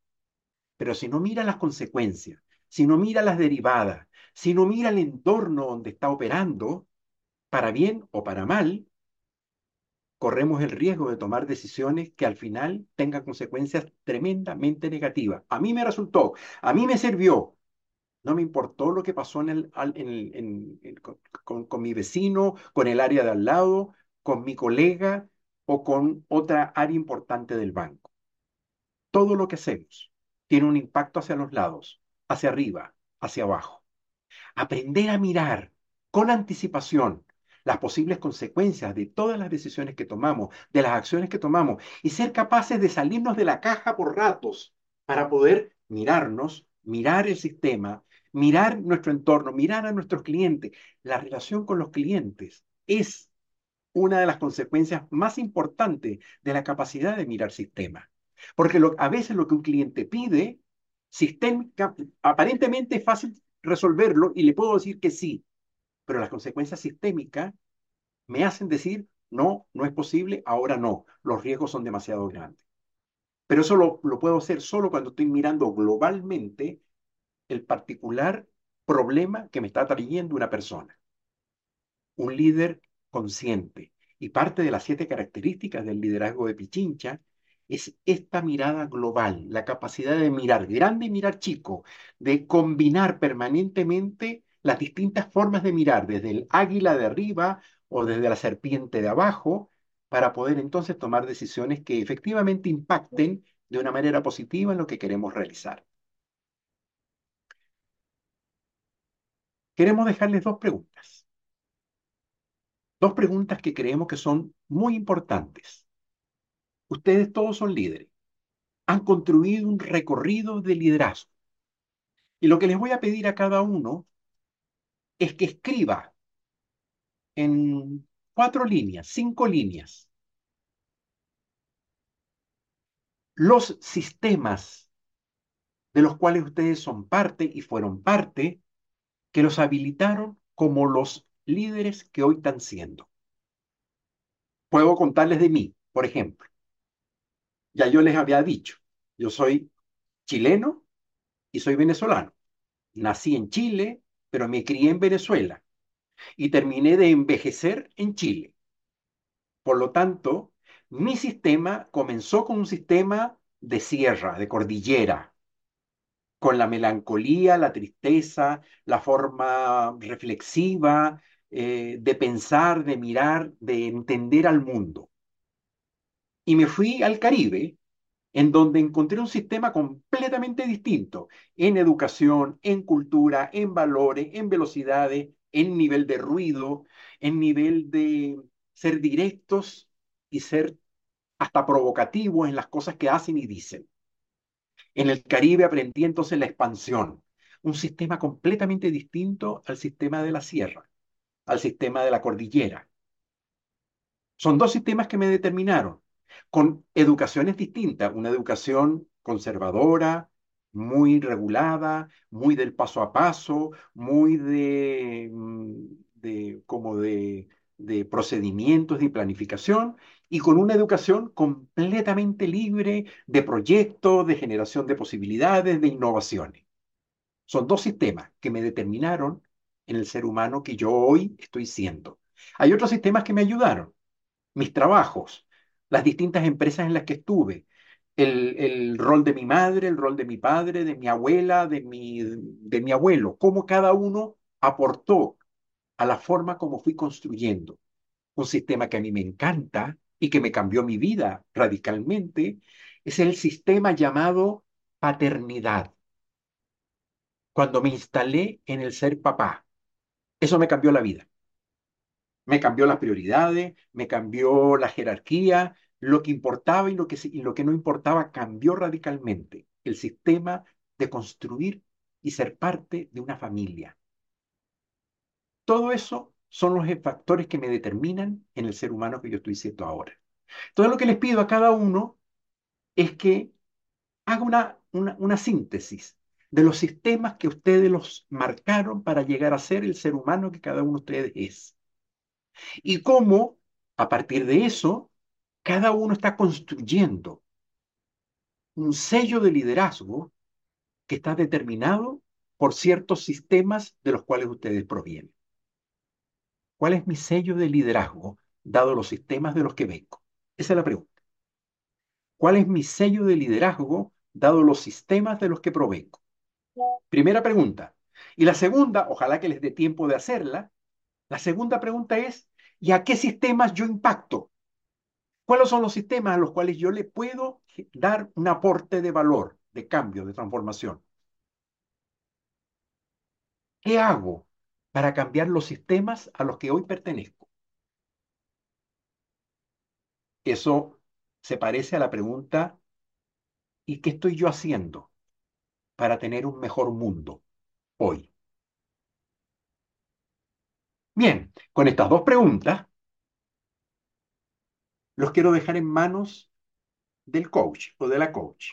Pero si no mira las consecuencias, si no mira las derivadas, si no mira el entorno donde está operando, para bien o para mal, corremos el riesgo de tomar decisiones que al final tengan consecuencias tremendamente negativas. A mí me resultó, a mí me sirvió. No me importó lo que pasó con, con mi vecino, con el área de al lado, con mi colega o con otra área importante del banco. Todo lo que hacemos tiene un impacto hacia los lados, hacia arriba, hacia abajo. Aprender a mirar con anticipación las posibles consecuencias de todas las decisiones que tomamos, de las acciones que tomamos, y ser capaces de salirnos de la caja por ratos para poder mirarnos, mirar el sistema, mirar nuestro entorno, mirar a nuestros clientes. La relación con los clientes es una de las consecuencias más importantes de la capacidad de mirar sistema. Porque a veces lo que un cliente pide, sistémica, aparentemente es fácil resolverlo y le puedo decir que sí, pero las consecuencias sistémicas me hacen decir, no, no es posible, ahora no, los riesgos son demasiado grandes. Pero eso lo, lo puedo hacer solo cuando estoy mirando globalmente el particular problema que me está trayendo una persona. Un líder consciente. Y parte de las siete características del liderazgo de Pichincha es esta mirada global, la capacidad de mirar grande y mirar chico, de combinar permanentemente las distintas formas de mirar, desde el águila de arriba o desde la serpiente de abajo, para poder entonces tomar decisiones que efectivamente impacten de una manera positiva en lo que queremos realizar. Queremos dejarles dos preguntas. Dos preguntas que creemos que son muy importantes. Ustedes todos son líderes. Han construido un recorrido de liderazgo. Y lo que les voy a pedir a cada uno es que escriba en cuatro líneas, cinco líneas, los sistemas de los cuales ustedes son parte y fueron parte, que los habilitaron como los líderes que hoy están siendo. Puedo contarles de mí, por ejemplo. Ya yo les había dicho, yo soy chileno y soy venezolano. Nací en Chile, pero me crié en Venezuela y terminé de envejecer en Chile. Por lo tanto, mi sistema comenzó con un sistema de sierra, de cordillera, con la melancolía, la tristeza, la forma reflexiva eh, de pensar, de mirar, de entender al mundo. Y me fui al Caribe, en donde encontré un sistema completamente distinto en educación, en cultura, en valores, en velocidades, en nivel de ruido, en nivel de ser directos y ser hasta provocativos en las cosas que hacen y dicen. En el Caribe aprendí entonces la expansión, un sistema completamente distinto al sistema de la sierra, al sistema de la cordillera. Son dos sistemas que me determinaron, con educaciones distintas, una educación conservadora, muy regulada, muy del paso a paso, muy de, mm, como de, de procedimientos de planificación y con una educación completamente libre de proyectos, de generación de posibilidades, de innovaciones. Son dos sistemas que me determinaron en el ser humano que yo hoy estoy siendo. Hay otros sistemas que me ayudaron. Mis trabajos, las distintas empresas en las que estuve, el, rol de mi madre, el rol de mi padre, de mi abuela, de mi, de mi abuelo, cómo cada uno aportó a la forma como fui construyendo un sistema que a mí me encanta y que me cambió mi vida radicalmente, es el sistema llamado paternidad. Cuando me instalé en el ser papá, eso me cambió la vida. Me cambió las prioridades, me cambió la jerarquía, lo que importaba y lo que, no importaba cambió radicalmente. El sistema de construir y ser parte de una familia. Todo eso son los factores que me determinan en el ser humano que yo estoy siendo ahora. Entonces lo que les pido a cada uno es que haga una síntesis de los sistemas que ustedes los marcaron para llegar a ser el ser humano que cada uno de ustedes es. Y cómo, a partir de eso, cada uno está construyendo un sello de liderazgo que está determinado por ciertos sistemas de los cuales ustedes provienen. ¿Cuál es mi sello de liderazgo dado los sistemas de los que vengo? Esa es la pregunta. ¿Cuál es mi sello de liderazgo dado los sistemas de los que provengo? Primera pregunta. Y la segunda, ojalá que les dé tiempo de hacerla, la segunda pregunta es, ¿y a qué sistemas yo impacto? ¿Cuáles son los sistemas a los cuales yo le puedo dar un aporte de valor, de cambio, de transformación? ¿Qué hago para cambiar los sistemas a los que hoy pertenezco? Eso se parece a la pregunta, ¿y qué estoy yo haciendo para tener un mejor mundo hoy? Bien, con estas dos preguntas, los quiero dejar en manos del coach o de la coach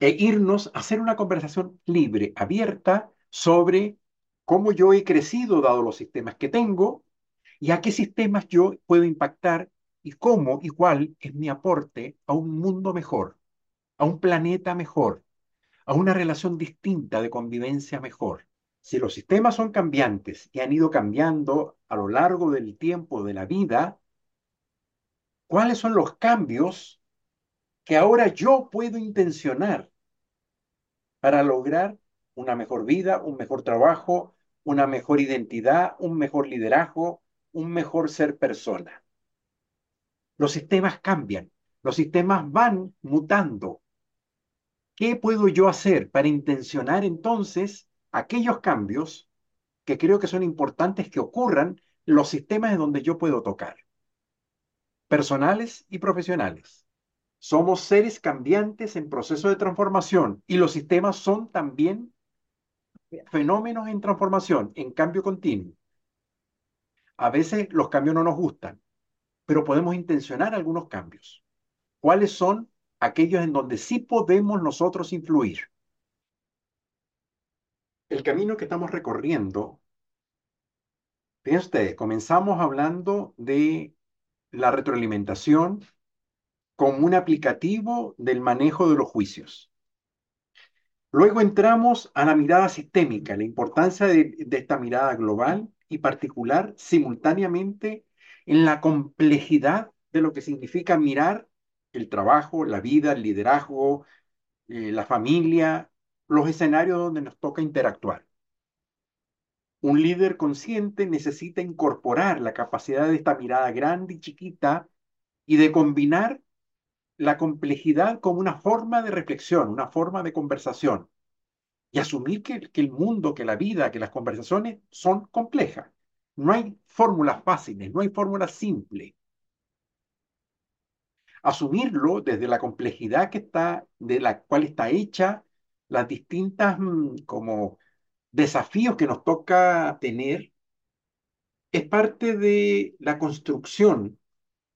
e irnos a hacer una conversación libre, abierta, sobre cómo yo he crecido dado los sistemas que tengo y a qué sistemas yo puedo impactar y cómo y cuál es mi aporte a un mundo mejor, a un planeta mejor, a una relación distinta de convivencia mejor. Si los sistemas son cambiantes y han ido cambiando a lo largo del tiempo de la vida, ¿cuáles son los cambios que ahora yo puedo intencionar para lograr una mejor vida, un mejor trabajo, una mejor identidad, un mejor liderazgo, un mejor ser persona? Los sistemas cambian, los sistemas van mutando. ¿Qué puedo yo hacer para intencionar entonces aquellos cambios que creo que son importantes que ocurran los sistemas en donde yo puedo tocar, personales y profesionales. Somos seres cambiantes en proceso de transformación y los sistemas son también fenómenos en transformación, en cambio continuo. A veces los cambios no nos gustan, pero podemos intencionar algunos cambios. ¿Cuáles son aquellos en donde sí podemos nosotros influir? El camino que estamos recorriendo, fíjense ustedes, comenzamos hablando de la retroalimentación como un aplicativo del manejo de los juicios. Luego entramos a la mirada sistémica, la importancia de, esta mirada global y particular simultáneamente en la complejidad de lo que significa mirar el trabajo, la vida, el liderazgo, eh, la familia, los escenarios donde nos toca interactuar. Un líder consciente necesita incorporar la capacidad de esta mirada grande y chiquita y de combinar la complejidad como una forma de reflexión, una forma de conversación. Y asumir que, que el mundo, que la vida, que las conversaciones son complejas. No hay fórmulas fáciles, no hay fórmulas simples. Asumirlo desde la complejidad que está, de la cual está hecha las distintas mm, como desafíos que nos toca tener es parte de la construcción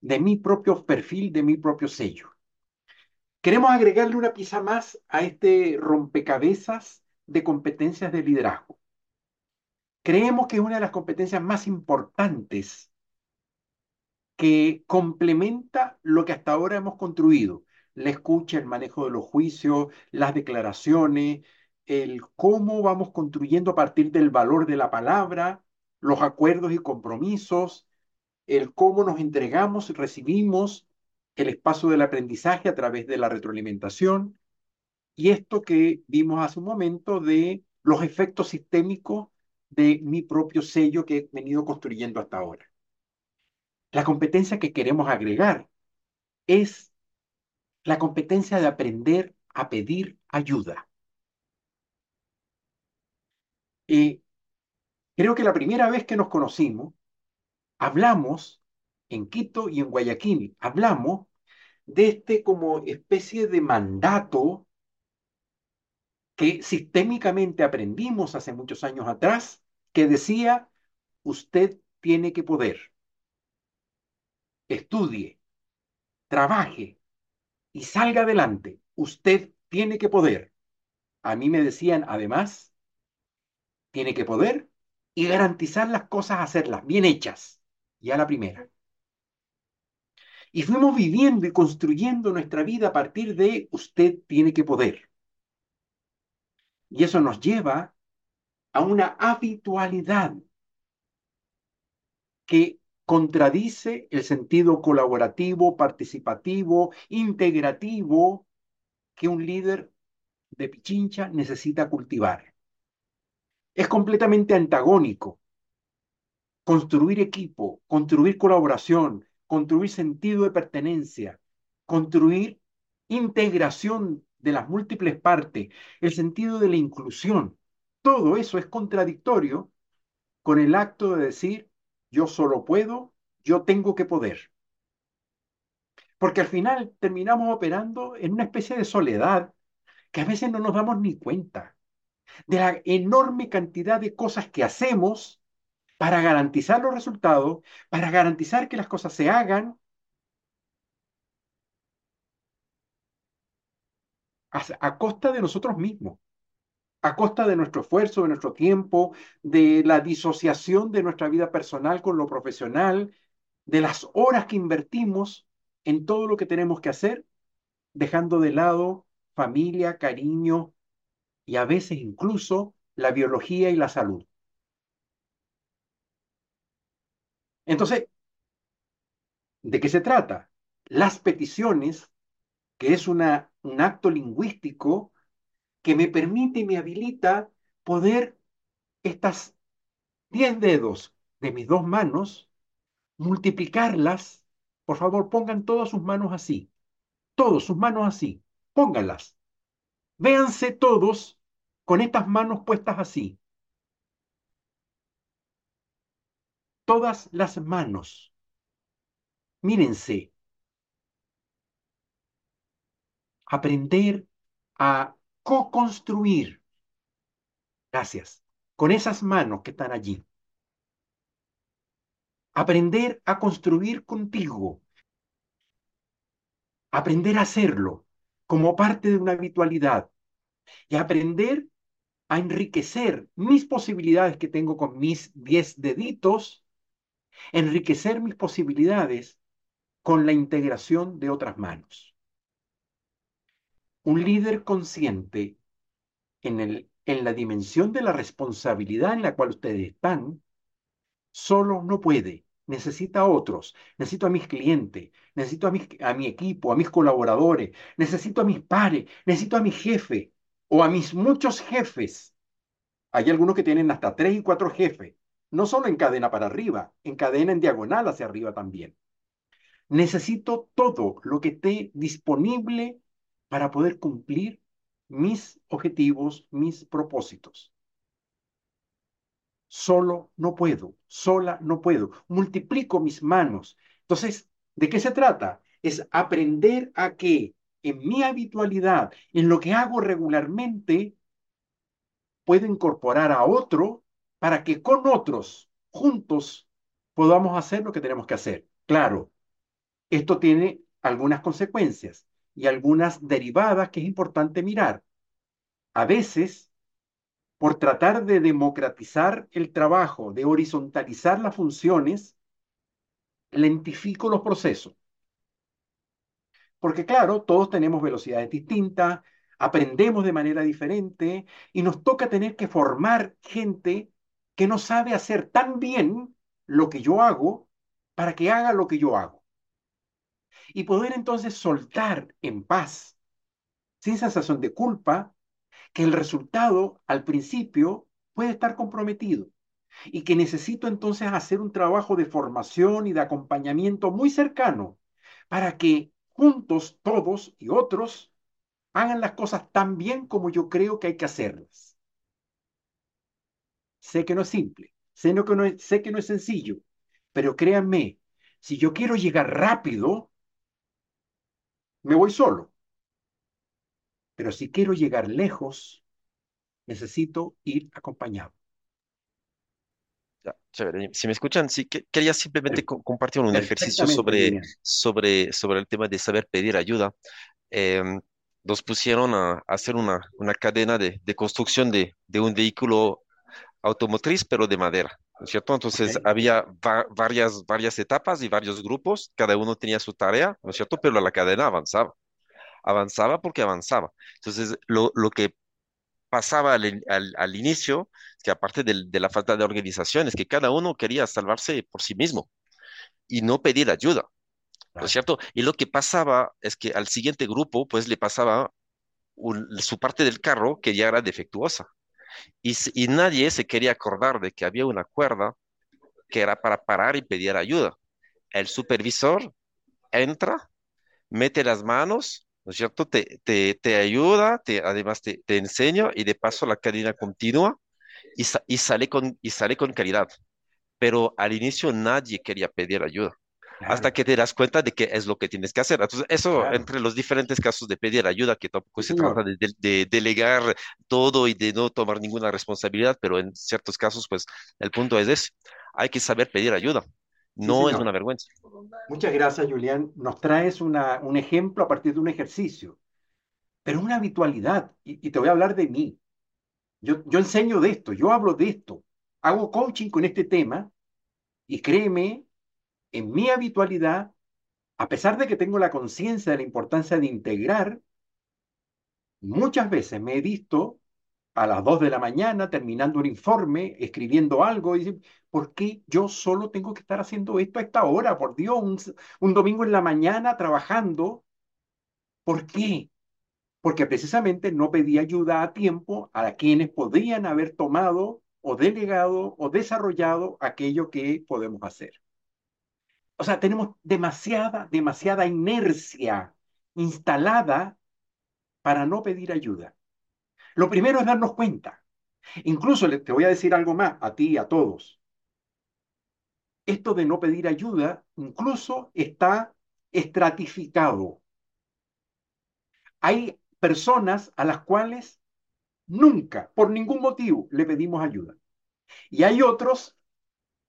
de mi propio perfil, de mi propio sello. Queremos agregarle una pieza más a este rompecabezas de competencias de liderazgo. Creemos que es una de las competencias más importantes que complementa lo que hasta ahora hemos construido la escucha, el manejo de los juicios, las declaraciones, el cómo vamos construyendo a partir del valor de la palabra, los acuerdos y compromisos, el cómo nos entregamos y recibimos el espacio del aprendizaje a través de la retroalimentación y esto que vimos hace un momento de los efectos sistémicos de mi propio sello que he venido construyendo hasta ahora. La competencia que queremos agregar es la competencia de aprender a pedir ayuda. Y creo que la primera vez que nos conocimos, hablamos en Quito y en Guayaquil, hablamos de este como especie de mandato que sistémicamente aprendimos hace muchos años atrás, que decía, usted tiene que poder, estudie, trabaje y salga adelante, usted tiene que poder. A mí me decían, además, tiene que poder y garantizar las cosas, hacerlas bien hechas, ya la primera. Y fuimos viviendo y construyendo nuestra vida a partir de usted tiene que poder. Y eso nos lleva a una habitualidad que contradice el sentido colaborativo, participativo, integrativo que un líder de Pichincha necesita cultivar. Es completamente antagónico. Construir equipo, construir colaboración, construir sentido de pertenencia, construir integración de las múltiples partes, el sentido de la inclusión. Todo eso es contradictorio con el acto de decir, yo solo puedo, yo tengo que poder. Porque al final terminamos operando en una especie de soledad que a veces no nos damos ni cuenta de la enorme cantidad de cosas que hacemos para garantizar los resultados, para garantizar que las cosas se hagan a, costa de nosotros mismos, a costa de nuestro esfuerzo, de nuestro tiempo, de la disociación de nuestra vida personal con lo profesional, de las horas que invertimos en todo lo que tenemos que hacer, dejando de lado familia, cariño y a veces incluso la biología y la salud. Entonces, ¿de qué se trata? Las peticiones, que es una, un acto lingüístico que me permite y me habilita poder estas diez dedos de mis dos manos, multiplicarlas. Por favor, pongan todas sus manos así. Todos sus manos así. Pónganlas. Véanse todos con estas manos puestas así. Todas las manos. Mírense. Aprender a co-construir. Gracias. Con esas manos que están allí. Aprender a construir contigo. Aprender a hacerlo como parte de una habitualidad. Y aprender a enriquecer mis posibilidades que tengo con mis diez deditos, enriquecer mis posibilidades con la integración de otras manos. Un líder consciente en, el, en la dimensión de la responsabilidad en la cual ustedes están, solo no puede, necesita a otros, necesito a mis clientes, necesito a, mis, a mi equipo, a mis colaboradores, necesito a mis pares, necesito a mi jefe o a mis muchos jefes. Hay algunos que tienen hasta tres y cuatro jefes, no solo en cadena para arriba, en cadena en diagonal hacia arriba también. Necesito todo lo que esté disponible para poder cumplir mis objetivos, mis propósitos. Solo no puedo, sola no puedo. Multiplico mis manos. Entonces, ¿de qué se trata? Es aprender a que en mi habitualidad, en lo que hago regularmente, puedo incorporar a otro para que con otros, juntos, podamos hacer lo que tenemos que hacer. Claro, esto tiene algunas consecuencias y algunas derivadas que es importante mirar. A veces por tratar de democratizar el trabajo, de horizontalizar las funciones, lentifico los procesos. Porque claro, todos tenemos velocidades distintas, aprendemos de manera diferente y nos toca tener que formar gente que no sabe hacer tan bien lo que yo hago para que haga lo que yo hago. Y poder entonces soltar en paz, sin sensación de culpa, que el resultado al principio puede estar comprometido y que necesito entonces hacer un trabajo de formación y de acompañamiento muy cercano para que juntos todos y otros hagan las cosas tan bien como yo creo que hay que hacerlas. Sé que no es simple, sé, que no sé que no es sencillo, pero créanme, si yo quiero llegar rápido, me voy solo. Pero si quiero llegar lejos, necesito ir acompañado. Ya, chévere. Si me escuchan, sí, que, quería simplemente co- compartir un ejercicio sobre, sobre, sobre el tema de saber pedir ayuda. Em, nos pusieron a hacer una, una cadena de, de construcción de, de un vehículo automotriz, pero de madera, ¿no es cierto? Entonces había va- varias, varias etapas y varios grupos, cada uno tenía su tarea, ¿no es cierto? Pero la cadena avanzaba, avanzaba porque avanzaba. Entonces, lo, lo que pasaba al, al, al inicio, que aparte del- de la falta de organización, es que cada uno quería salvarse por sí mismo y no pedir ayuda, ¿no es cierto? Y lo que pasaba es que al siguiente grupo, pues le pasaba un- su parte del carro que ya era defectuosa. Y, nadie se quería acordar de que había una cuerda que era para parar y pedir ayuda. El supervisor entra, mete las manos, ¿no es cierto? Te, te, te ayuda, te, además te, te enseña y de paso la cadena continúa y, y sale con, y sale con calidad. Pero al inicio nadie quería pedir ayuda. Hasta que te das cuenta de que es lo que tienes que hacer. Entonces, eso claro. entre los diferentes casos de pedir ayuda, que tampoco Sí, se trata de, de- de delegar todo y de no tomar ninguna responsabilidad, pero en ciertos casos, pues el punto es ese. Hay que saber pedir ayuda. Sí, No es una vergüenza. Muchas gracias, Julián. Nos traes una, un ejemplo a partir de un ejercicio, pero una habitualidad. Y, y te voy a hablar de mí. Yo, yo enseño de esto, yo hablo de esto, hago coaching con este tema y créeme, en mi habitualidad, a pesar de que tengo la conciencia de la importancia de integrar, muchas veces me he visto a las 2 de la mañana terminando un informe, escribiendo algo y dice, ¿por qué yo solo tengo que estar haciendo esto a esta hora? Por Dios, un, un domingo en la mañana trabajando. ¿Por qué? Porque precisamente no pedí ayuda a tiempo a quienes podrían haber tomado o delegado o desarrollado aquello que podemos hacer. O sea, tenemos demasiada, demasiada inercia instalada para no pedir ayuda. Lo primero es darnos cuenta. Incluso te voy a decir algo más a ti y a todos. Esto de no pedir ayuda incluso está estratificado. Hay personas a las cuales nunca, por ningún motivo, le pedimos ayuda. Y hay otros,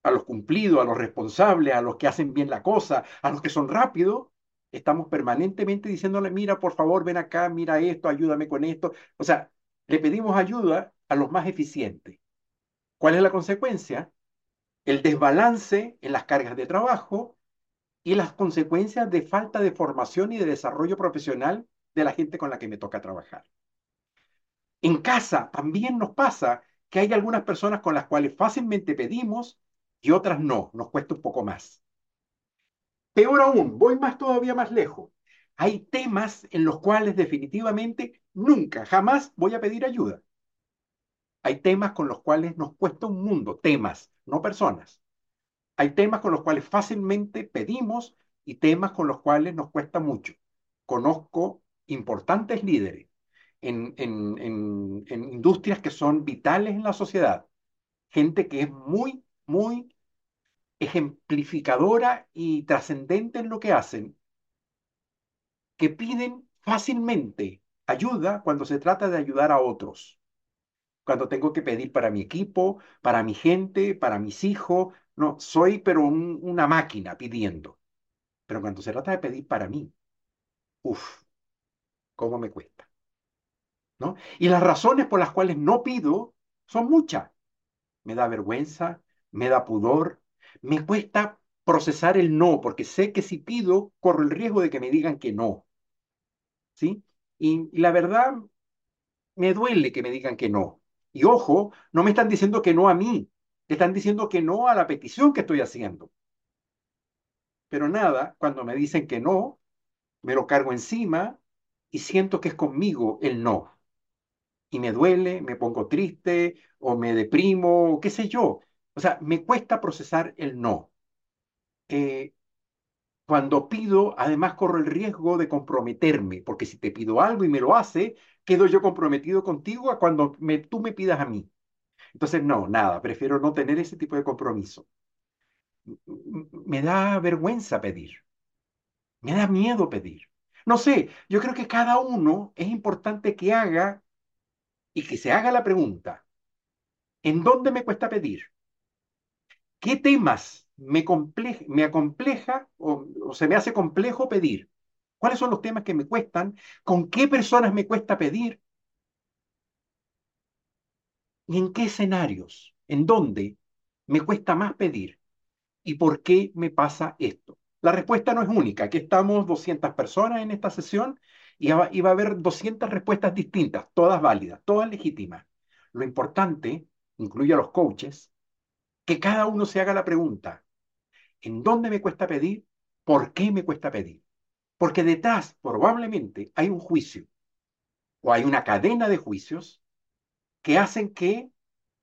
a los cumplidos, a los responsables, a los que hacen bien la cosa, a los que son rápidos, estamos permanentemente diciéndole, mira, por favor, ven acá, mira esto, ayúdame con esto. O sea, le pedimos ayuda a los más eficientes. ¿Cuál es la consecuencia? El desbalance en las cargas de trabajo y las consecuencias de falta de formación y de desarrollo profesional de la gente con la que me toca trabajar. En casa también nos pasa que hay algunas personas con las cuales fácilmente pedimos y otras no, nos cuesta un poco más. Peor aún, voy más todavía más lejos. Hay temas en los cuales definitivamente nunca, jamás voy a pedir ayuda. Hay temas con los cuales nos cuesta un mundo, temas, no personas. Hay temas con los cuales fácilmente pedimos y temas con los cuales nos cuesta mucho. Conozco importantes líderes en, en, en, en industrias que son vitales en la sociedad, gente que es muy, muy ejemplificadora y trascendente en lo que hacen, que piden fácilmente ayuda cuando se trata de ayudar a otros, cuando tengo que pedir para mi equipo, para mi gente, para mis hijos, no, soy pero un- una máquina pidiendo, pero cuando se trata de pedir para mí, uff, cómo me cuesta, ¿no? Y las razones por las cuales no pido son muchas. Me da vergüenza, me da pudor, me cuesta procesar el no, porque sé que si pido, corro el riesgo de que me digan que no, ¿sí? Y, la verdad, me duele que me digan que no. Y ojo, no me están diciendo que no a mí, le están diciendo que no a la petición que estoy haciendo. Pero nada, cuando me dicen que no, me lo cargo encima y siento que es conmigo el no. Y me duele, me pongo triste o me deprimo, o qué sé yo. O sea, me cuesta procesar el no. Cuando pido, además corro el riesgo de comprometerme, porque si te pido algo y me lo hace, quedo yo comprometido contigo a cuando tú me pidas a mí. Entonces, no, nada, prefiero no tener ese tipo de compromiso. Me da vergüenza pedir, me da miedo pedir. No sé, yo creo que cada uno es importante que haga y que se haga la pregunta, ¿en dónde me cuesta pedir? ¿Qué temas me, comple me acompleja o, o se me hace complejo pedir? ¿Cuáles son los temas que me cuestan? ¿Con qué personas me cuesta pedir? ¿Y en qué escenarios? ¿En dónde me cuesta más pedir? ¿Y por qué me pasa esto? La respuesta no es única. Aquí estamos 200 personas en esta sesión y va, y va a haber 200 respuestas distintas, todas válidas, todas legítimas. Lo importante, incluye a los coaches, que cada uno se haga la pregunta, ¿en dónde me cuesta pedir? ¿Por qué me cuesta pedir? Porque detrás probablemente hay un juicio o hay una cadena de juicios que hacen que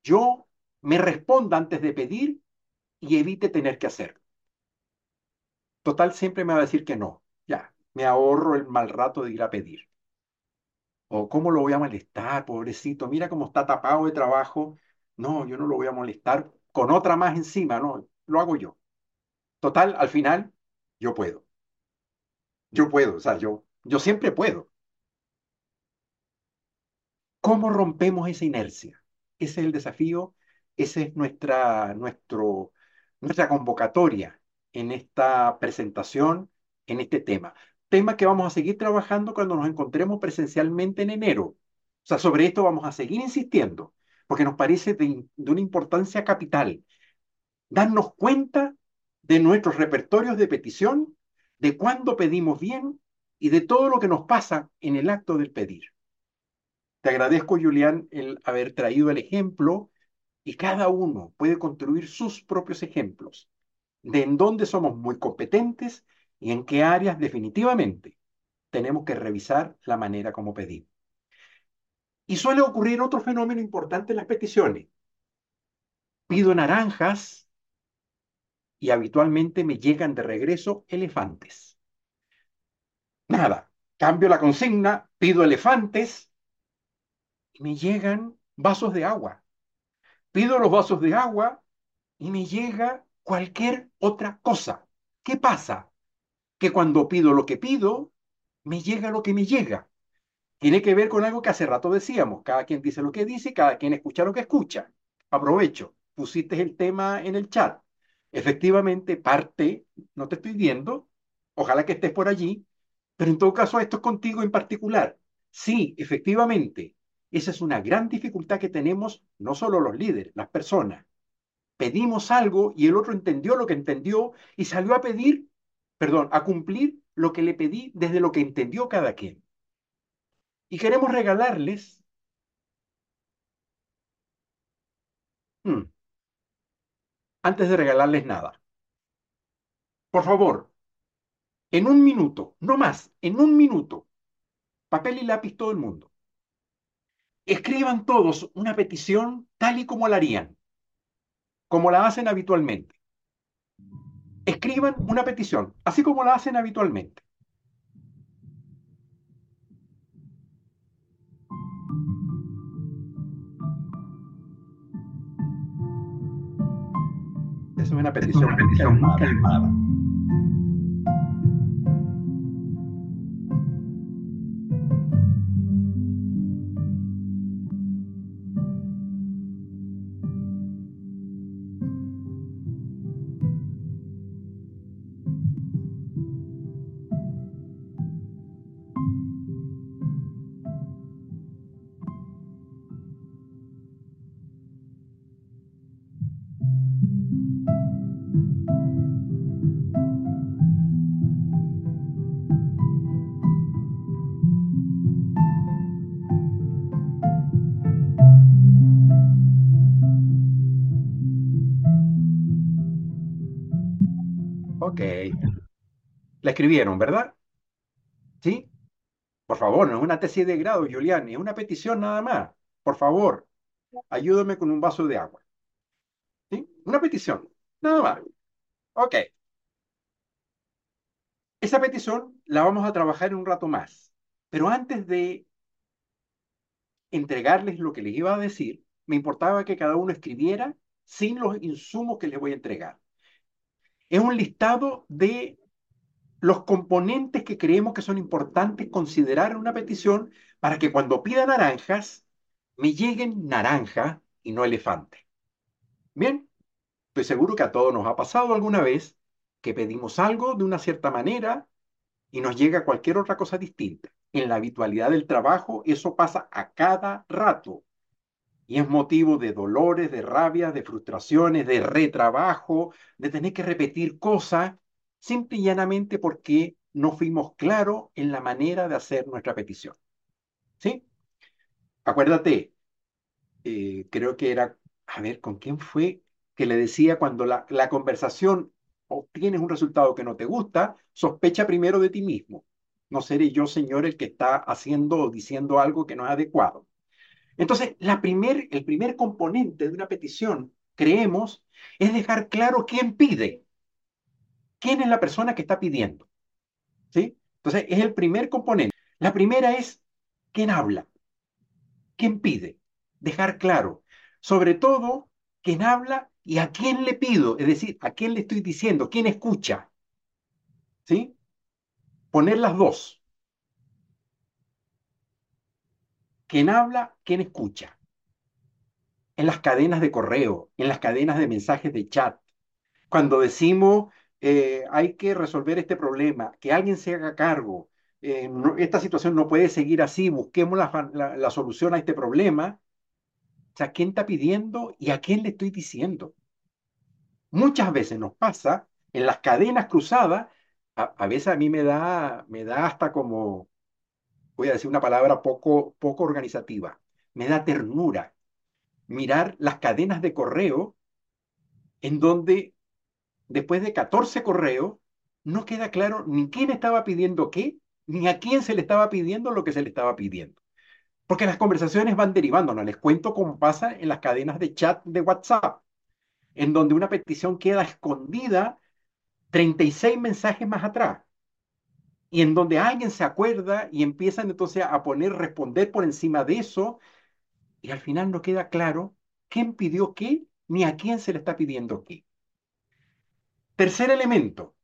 yo me responda antes de pedir y evite tener que hacerlo. Total, siempre me va a decir que no. Ya, me ahorro el mal rato de ir a pedir. O cómo lo voy a molestar, pobrecito. Mira cómo está tapado de trabajo. No, yo no lo voy a molestar con otra más encima, no, lo hago yo. Total, al final, yo puedo. Yo puedo, o sea, yo, yo siempre puedo. ¿Cómo rompemos esa inercia? Ese es el desafío, esa es nuestra, nuestro, nuestra convocatoria en esta presentación, en este tema. Tema que vamos a seguir trabajando cuando nos encontremos presencialmente en enero. O sea, sobre esto vamos a seguir insistiendo, porque nos parece de, una importancia capital. Darnos cuenta de nuestros repertorios de petición, de cuándo pedimos bien y de todo lo que nos pasa en el acto del pedir. Te agradezco, Julián, el haber traído el ejemplo y cada uno puede construir sus propios ejemplos de en dónde somos muy competentes y en qué áreas definitivamente tenemos que revisar la manera como pedir. Y suele ocurrir otro fenómeno importante en las peticiones. Pido naranjas y habitualmente me llegan de regreso elefantes. Nada, cambio la consigna, pido elefantes y me llegan vasos de agua. Pido los vasos de agua y me llega cualquier otra cosa. ¿Qué pasa? Que cuando pido lo que pido, me llega lo que me llega. Tiene que ver con algo que hace rato decíamos, cada quien dice lo que dice cada quien escucha lo que escucha. Aprovecho, pusiste el tema en el chat. Efectivamente, parte, no te estoy viendo, ojalá que estés por allí, pero en todo caso esto es contigo en particular. Sí, efectivamente, esa es una gran dificultad que tenemos no solo los líderes, las personas. Pedimos algo y el otro entendió lo que entendió y salió a pedir, perdón, a cumplir lo que le pedí desde lo que entendió cada quien. Y queremos regalarles hmm, antes de regalarles nada. Por favor, en un minuto, no más, en un minuto, papel y lápiz todo el mundo. Escriban todos una petición tal y como la harían, como la hacen habitualmente. Escriban una petición, así como la hacen habitualmente. Es una petición, calmada. Escribieron, ¿verdad? ¿Sí? Por favor, no es una tesis de grado, Julián, es una petición nada más. Por favor, ayúdame con un vaso de agua. ¿Sí? Una petición, nada más. Ok. Esa petición la vamos a trabajar en un rato más. Pero antes de entregarles lo que les iba a decir, me importaba que cada uno escribiera sin los insumos que les voy a entregar. Es un listado de los componentes que creemos que son importantes considerar en una petición para que cuando pida naranjas, me lleguen naranja y no elefante. Bien, estoy seguro que a todos nos ha pasado alguna vez que pedimos algo de una cierta manera y nos llega cualquier otra cosa distinta. En la habitualidad del trabajo eso pasa a cada rato y es motivo de dolores, de rabia, de frustraciones, de retrabajo, de tener que repetir cosas, simple y llanamente porque no fuimos claros en la manera de hacer nuestra petición. ¿Sí? Acuérdate, eh, creo que era, a ver, ¿con quién fue? Que le decía cuando la, la conversación obtienes un resultado que no te gusta, sospecha primero de ti mismo. No seré yo, Señor, el que está haciendo o diciendo algo que no es adecuado. Entonces, la primer, el primer componente de una petición, creemos, es dejar claro quién pide. ¿Quién es la persona que está pidiendo? ¿Sí? Entonces, es el primer componente. La primera es quién habla, quién pide. Dejar claro. Sobre todo, quién habla y a quién le pido, es decir, a quién le estoy diciendo, quién escucha. ¿Sí? Poner las dos. ¿Quién habla? ¿Quién escucha? En las cadenas de correo, en las cadenas de mensajes de chat. Cuando decimos eh, hay que resolver este problema, que alguien se haga cargo, eh, esta situación no puede seguir así, busquemos la, solución a este problema. O sea, ¿quién está pidiendo y a quién le estoy diciendo? Muchas veces nos pasa en las cadenas cruzadas, a, a veces a mí me da, me da hasta como, voy a decir una palabra poco, poco organizativa, me da ternura mirar las cadenas de correo en donde después de 14 correos no queda claro ni quién estaba pidiendo qué, ni a quién se le estaba pidiendo lo que se le estaba pidiendo. Porque las conversaciones van derivando, no les cuento cómo pasa en las cadenas de chat de WhatsApp, en donde una petición queda escondida 36 mensajes más atrás y en donde alguien se acuerda y empiezan entonces a poner, responder por encima de eso, y al final no queda claro quién pidió qué ni a quién se le está pidiendo qué. Tercer elemento,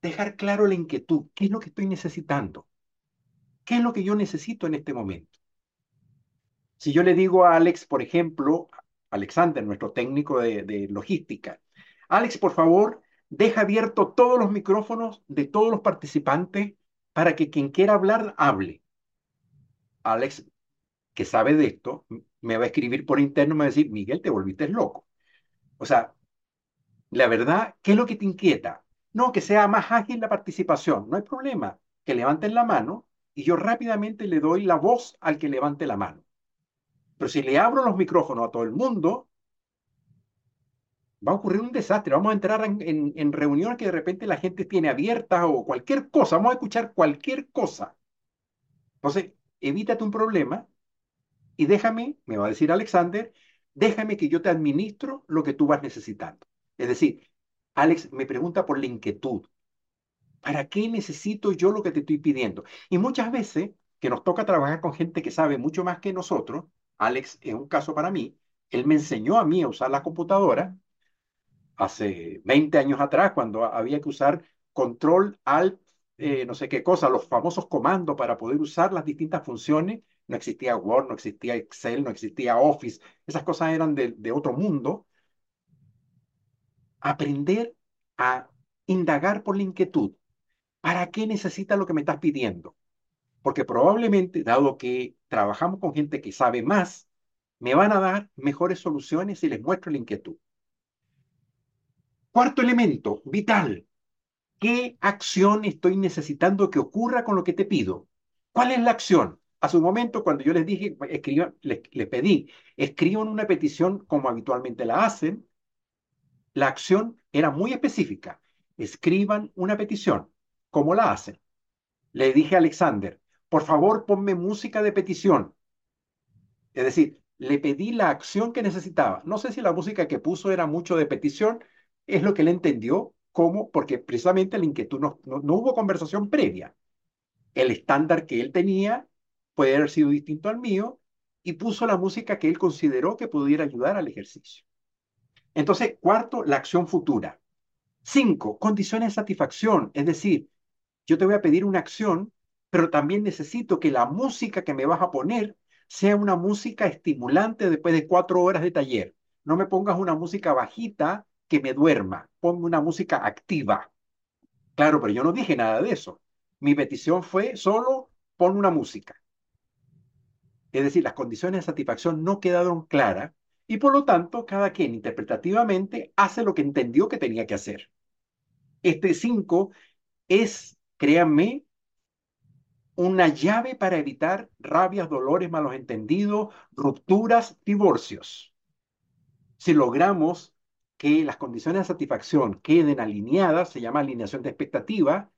dejar claro la inquietud, qué es lo que estoy necesitando, qué es lo que yo necesito en este momento. Si yo le digo a Alex, por ejemplo, Alexander, nuestro técnico de, logística, Alex, por favor, deja abierto todos los micrófonos de todos los participantes para que quien quiera hablar, hable. Alex, que sabe de esto, me va a escribir por interno y me va a decir, Miguel, te volviste loco. O sea, la verdad, ¿qué es lo que te inquieta? No, que sea más ágil la participación, no hay problema, que levanten la mano y yo rápidamente le doy la voz al que levante la mano. Pero si le abro los micrófonos a todo el mundo, va a ocurrir un desastre. Vamos a entrar en, en, reuniones que de repente la gente tiene abiertas o cualquier cosa. Vamos a escuchar cualquier cosa. Entonces, evítate un problema y déjame, me va a decir Alexander, déjame que yo te administro lo que tú vas necesitando. Es decir, Alex me pregunta por la inquietud. ¿Para qué necesito yo lo que te estoy pidiendo? Y muchas veces que nos toca trabajar con gente que sabe mucho más que nosotros, Alex es un caso para mí, él me enseñó a mí a usar la computadora hace 20 años atrás, cuando había que usar control, alt, eh, no sé qué cosa, los famosos comandos para poder usar las distintas funciones. No existía Word, no existía Excel, no existía Office. Esas cosas eran de, de otro mundo. Aprender a indagar por la inquietud. ¿Para qué necesita lo que me estás pidiendo? Porque probablemente, dado que trabajamos con gente que sabe más, me van a dar mejores soluciones si les muestro la inquietud. Cuarto elemento, vital. ¿Qué acción estoy necesitando que ocurra con lo que te pido? ¿Cuál es la acción? A su momento, cuando yo les dije, escriban, les, les pedí, escriban una petición como habitualmente la hacen, la acción era muy específica. Escriban una petición, como la hacen. Le dije a Alexander, por favor, ponme música de petición. Es decir, le pedí la acción que necesitaba. No sé si la música que puso era mucho de petición, es lo que él entendió como, porque precisamente la inquietud no, no hubo conversación previa. El estándar que él tenía puede haber sido distinto al mío y puso la música que él consideró que pudiera ayudar al ejercicio. Entonces, cuarto, la acción futura. Cinco, condiciones de satisfacción, es decir, yo te voy a pedir una acción, pero también necesito que la música que me vas a poner sea una música estimulante después de cuatro horas de taller. No me pongas una música bajita que me duerma, ponme una música activa. Claro, pero yo no dije nada de eso. Mi petición fue solo pon una música. Es decir, las condiciones de satisfacción no quedaron claras y por lo tanto cada quien interpretativamente hace lo que entendió que tenía que hacer. Este 5 es, créanme, una llave para evitar rabias, dolores, malos entendidos, rupturas, divorcios. Si logramos que las condiciones de satisfacción queden alineadas, se llama alineación de expectativa,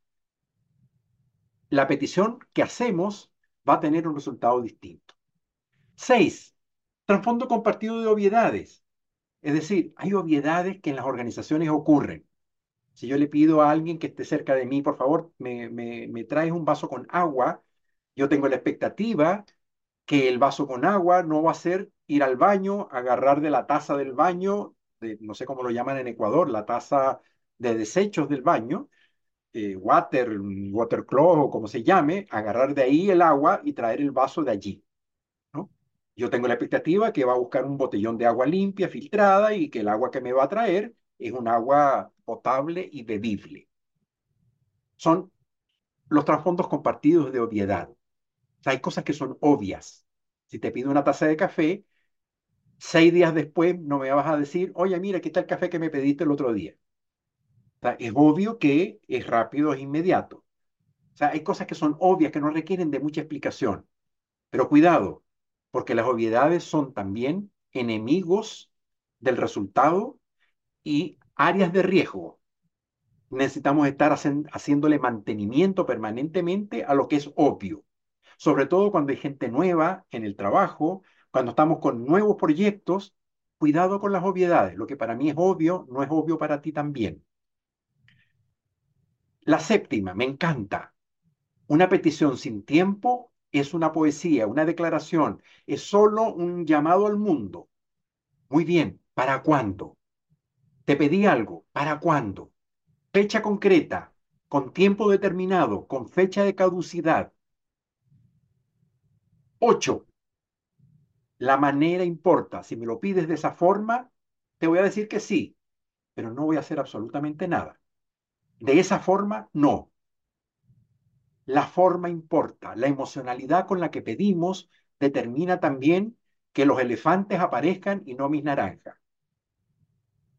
la petición que hacemos va a tener un resultado distinto. Seis, trasfondo compartido de obviedades. Es decir, hay obviedades que en las organizaciones ocurren. Si yo le pido a alguien que esté cerca de mí, por favor, me, traes un vaso con agua, yo tengo la expectativa que el vaso con agua no va a ser ir al baño, agarrar de la taza del baño, no sé cómo lo llaman en Ecuador, la taza de desechos del baño, eh, water, water cloth o como se llame, agarrar de ahí el agua y traer el vaso de allí. Yo tengo la expectativa que va a buscar un botellón de agua limpia, filtrada, y que el agua que me va a traer es un agua potable y bebible. Son los trasfondos compartidos de obviedad. O sea, hay cosas que son obvias. Si te pido una taza de café, seis días después no me vas a decir, oye, mira, aquí está el café que me pediste el otro día. O sea, es obvio que es rápido, es inmediato. O sea, hay cosas que son obvias, que no requieren de mucha explicación. Pero cuidado, porque las obviedades son también enemigos del resultado y áreas de riesgo. Necesitamos estar haciéndole mantenimiento permanentemente a lo que es obvio, sobre todo cuando hay gente nueva en el trabajo, cuando estamos con nuevos proyectos, cuidado con las obviedades. Lo que para mí es obvio, no es obvio para ti también. La séptima, me encanta. Una petición sin tiempo es una poesía, una declaración, es solo un llamado al mundo. Muy bien, ¿para cuándo? Te pedí algo, ¿para cuándo? Fecha concreta, con tiempo determinado, con fecha de caducidad. Ocho, la manera importa. Si me lo pides de esa forma, te voy a decir que sí, pero no voy a hacer absolutamente nada. De esa forma, no. La forma importa. La emocionalidad con la que pedimos determina también que los elefantes aparezcan y no mis naranjas.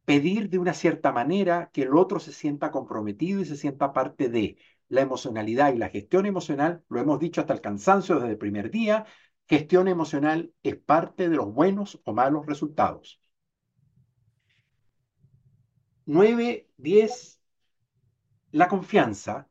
Pedir de una cierta manera que el otro se sienta comprometido y se sienta parte de la emocionalidad y la gestión emocional, lo hemos dicho hasta el cansancio desde el primer día, Gestión emocional es parte de los buenos o malos resultados. 9, 10, la confianza,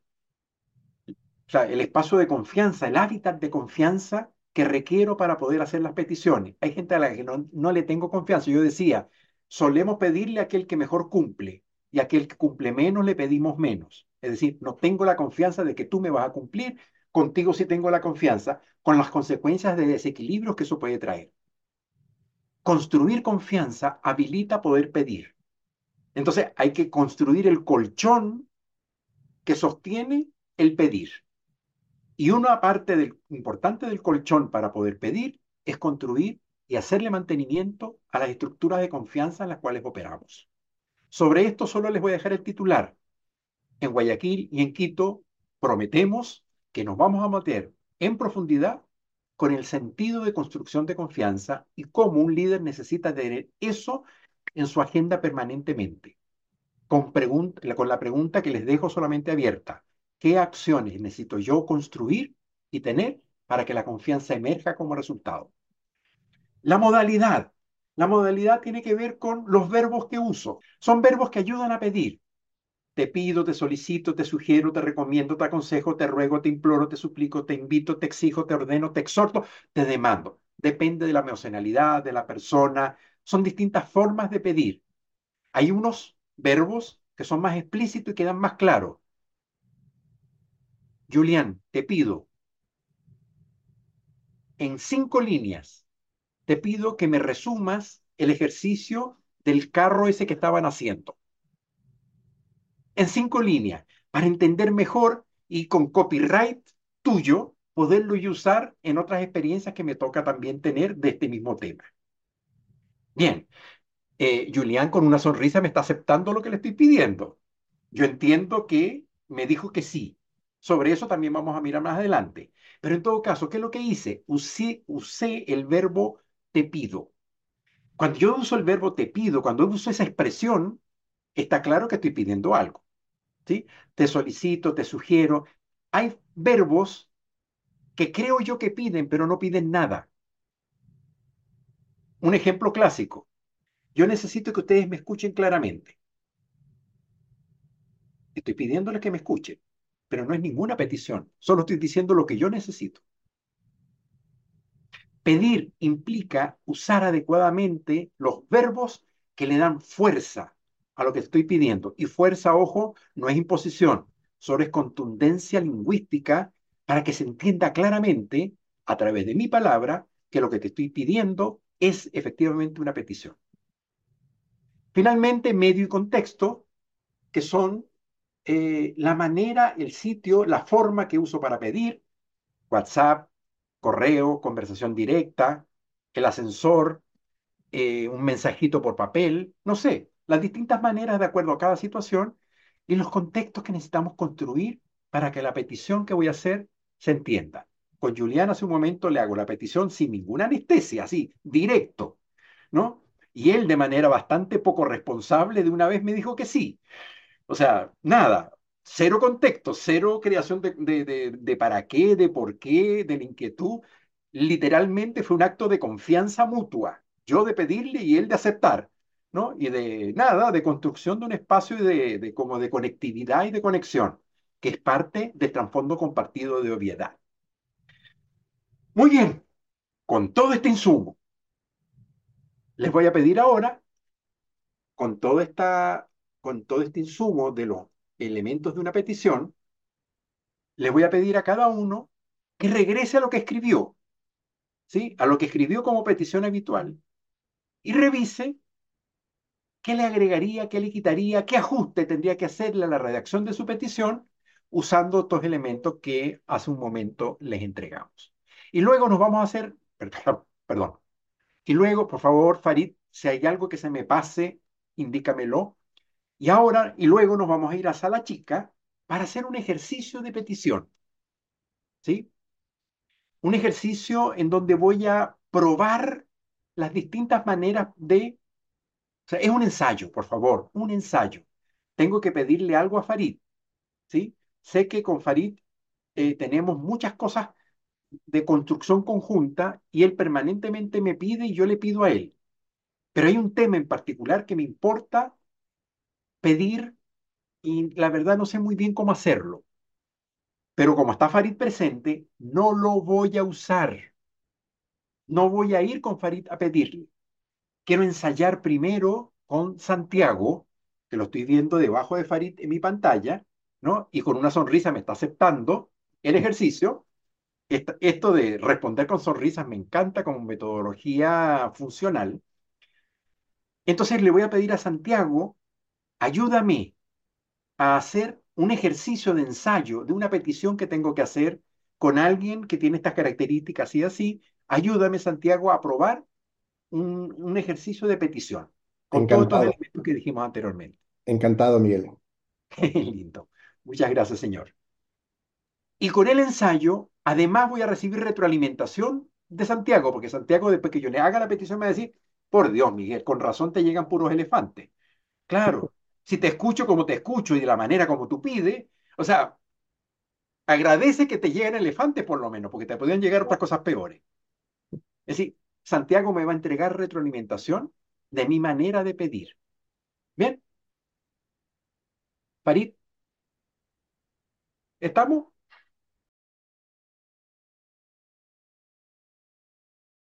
o sea, el espacio de confianza, el hábitat de confianza que requiero para poder hacer las peticiones. Hay gente a la que no, no le tengo confianza. Yo decía, solemos pedirle a aquel que mejor cumple y a aquel que cumple menos le pedimos menos. Es decir, no tengo la confianza de que tú me vas a cumplir, contigo sí tengo la confianza, con las consecuencias de desequilibrios que eso puede traer. Construir confianza habilita poder pedir. Entonces hay que construir el colchón que sostiene el pedir. Y una parte del, importante del colchón para poder pedir es construir y hacerle mantenimiento a las estructuras de confianza en las cuales operamos. Sobre esto solo les voy a dejar el titular. En Guayaquil y en Quito prometemos que nos vamos a meter en profundidad con el sentido de construcción de confianza y cómo un líder necesita tener eso en su agenda permanentemente. Con, con la pregunta que les dejo solamente abierta. ¿Qué acciones necesito yo construir y tener para que la confianza emerja como resultado? La modalidad. La modalidad tiene que ver con los verbos que uso. Son verbos que ayudan a pedir te pido, te solicito, te sugiero, te recomiendo, te aconsejo, te ruego, te imploro, te suplico, te invito, te exijo, te ordeno, te exhorto, te demando. Depende de la emocionalidad, de la persona. Son distintas formas de pedir. Hay unos verbos que son más explícitos y quedan más claros. Julián, te pido en cinco líneas, te pido que me resumas el ejercicio del carro ese que estaban haciendo en cinco líneas para entender mejor y con copyright tuyo poderlo usar en otras experiencias que me toca también tener de este mismo tema. Bien, eh, Julián con una sonrisa me está aceptando lo que le estoy pidiendo. Yo entiendo que me dijo que sí. Sobre eso también vamos a mirar más adelante. Pero en todo caso, ¿qué es lo que hice? Usé, usé el verbo te pido. Cuando yo uso el verbo te pido, cuando uso esa expresión, está claro que estoy pidiendo algo. ¿sí? Te solicito, te sugiero. Hay verbos que creo yo que piden, pero no piden nada. Un ejemplo clásico. Yo necesito que ustedes me escuchen claramente. Estoy pidiéndoles que me escuchen, pero no es ninguna petición. Solo estoy diciendo lo que yo necesito. Pedir implica usar adecuadamente los verbos que le dan fuerza a lo que estoy pidiendo. Y fuerza, ojo, no es imposición, solo es contundencia lingüística para que se entienda claramente a través de mi palabra que lo que te estoy pidiendo es efectivamente una petición. Finalmente, medio y contexto, que son eh, la manera, el sitio, la forma que uso para pedir, WhatsApp, correo, conversación directa, el ascensor, eh, un mensajito por papel, no sé, las distintas maneras de acuerdo a cada situación y los contextos que necesitamos construir para que la petición que voy a hacer se entienda. Con Julián hace un momento le hago la petición sin ninguna anestesia, así, directo, ¿no? Y él de manera bastante poco responsable de una vez me dijo que sí. O sea, nada, cero contexto, cero creación de, de, de, para qué, de por qué, de la inquietud. Literalmente fue un acto de confianza mutua, yo de pedirle y él de aceptar, ¿no? Y de nada, de construcción de un espacio de, de como de conectividad y de conexión, que es parte del trasfondo compartido de obviedad. Muy bien, con todo este insumo, les voy a pedir ahora, con, todo esta, con todo este insumo de los elementos de una petición, les voy a pedir a cada uno que regrese a lo que escribió, ¿sí? A lo que escribió como petición habitual y revise qué le agregaría, qué le quitaría, qué ajuste tendría que hacerle a la redacción de su petición usando estos elementos que hace un momento les entregamos. Y luego nos vamos a hacer, perdón, y luego, por favor, Farid, si hay algo que se me pase, indícamelo. Y ahora, y luego nos vamos a ir a sala chica para hacer un ejercicio de petición. ¿Sí? Un ejercicio en donde voy a probar las distintas maneras de... Es un ensayo, por favor, un ensayo. Tengo que pedirle algo a Farid. ¿Sí? Sé que con Farid eh, tenemos muchas cosas de construcción conjunta y él permanentemente me pide y yo le pido a él. Pero hay un tema en particular que me importa pedir y la verdad no sé muy bien cómo hacerlo. Pero como está Farid presente, no lo voy a usar. No voy a ir con Farid a pedirle. Quiero ensayar primero con Santiago, que lo estoy viendo debajo de Farid en mi pantalla, ¿no? Y con una sonrisa me está aceptando el ejercicio esto de responder con sonrisas me encanta como metodología funcional. Entonces le voy a pedir a Santiago, ayúdame a hacer un ejercicio de ensayo de una petición que tengo que hacer con alguien que tiene estas características y así. Ayúdame, Santiago, a probar un, un ejercicio de petición con todos los elementos que dijimos anteriormente. Encantado, Miguel. Lindo. Muchas gracias, señor. Y con el ensayo Además voy a recibir retroalimentación de Santiago, porque Santiago después que yo le haga la petición me va a decir, por Dios, Miguel, con razón te llegan puros elefantes. Claro, si te escucho como te escucho y de la manera como tú pides, o sea, agradece que te lleguen elefantes por lo menos, porque te podrían llegar otras cosas peores. Es decir, Santiago me va a entregar retroalimentación de mi manera de pedir. ¿Bien? Farid, ¿estamos?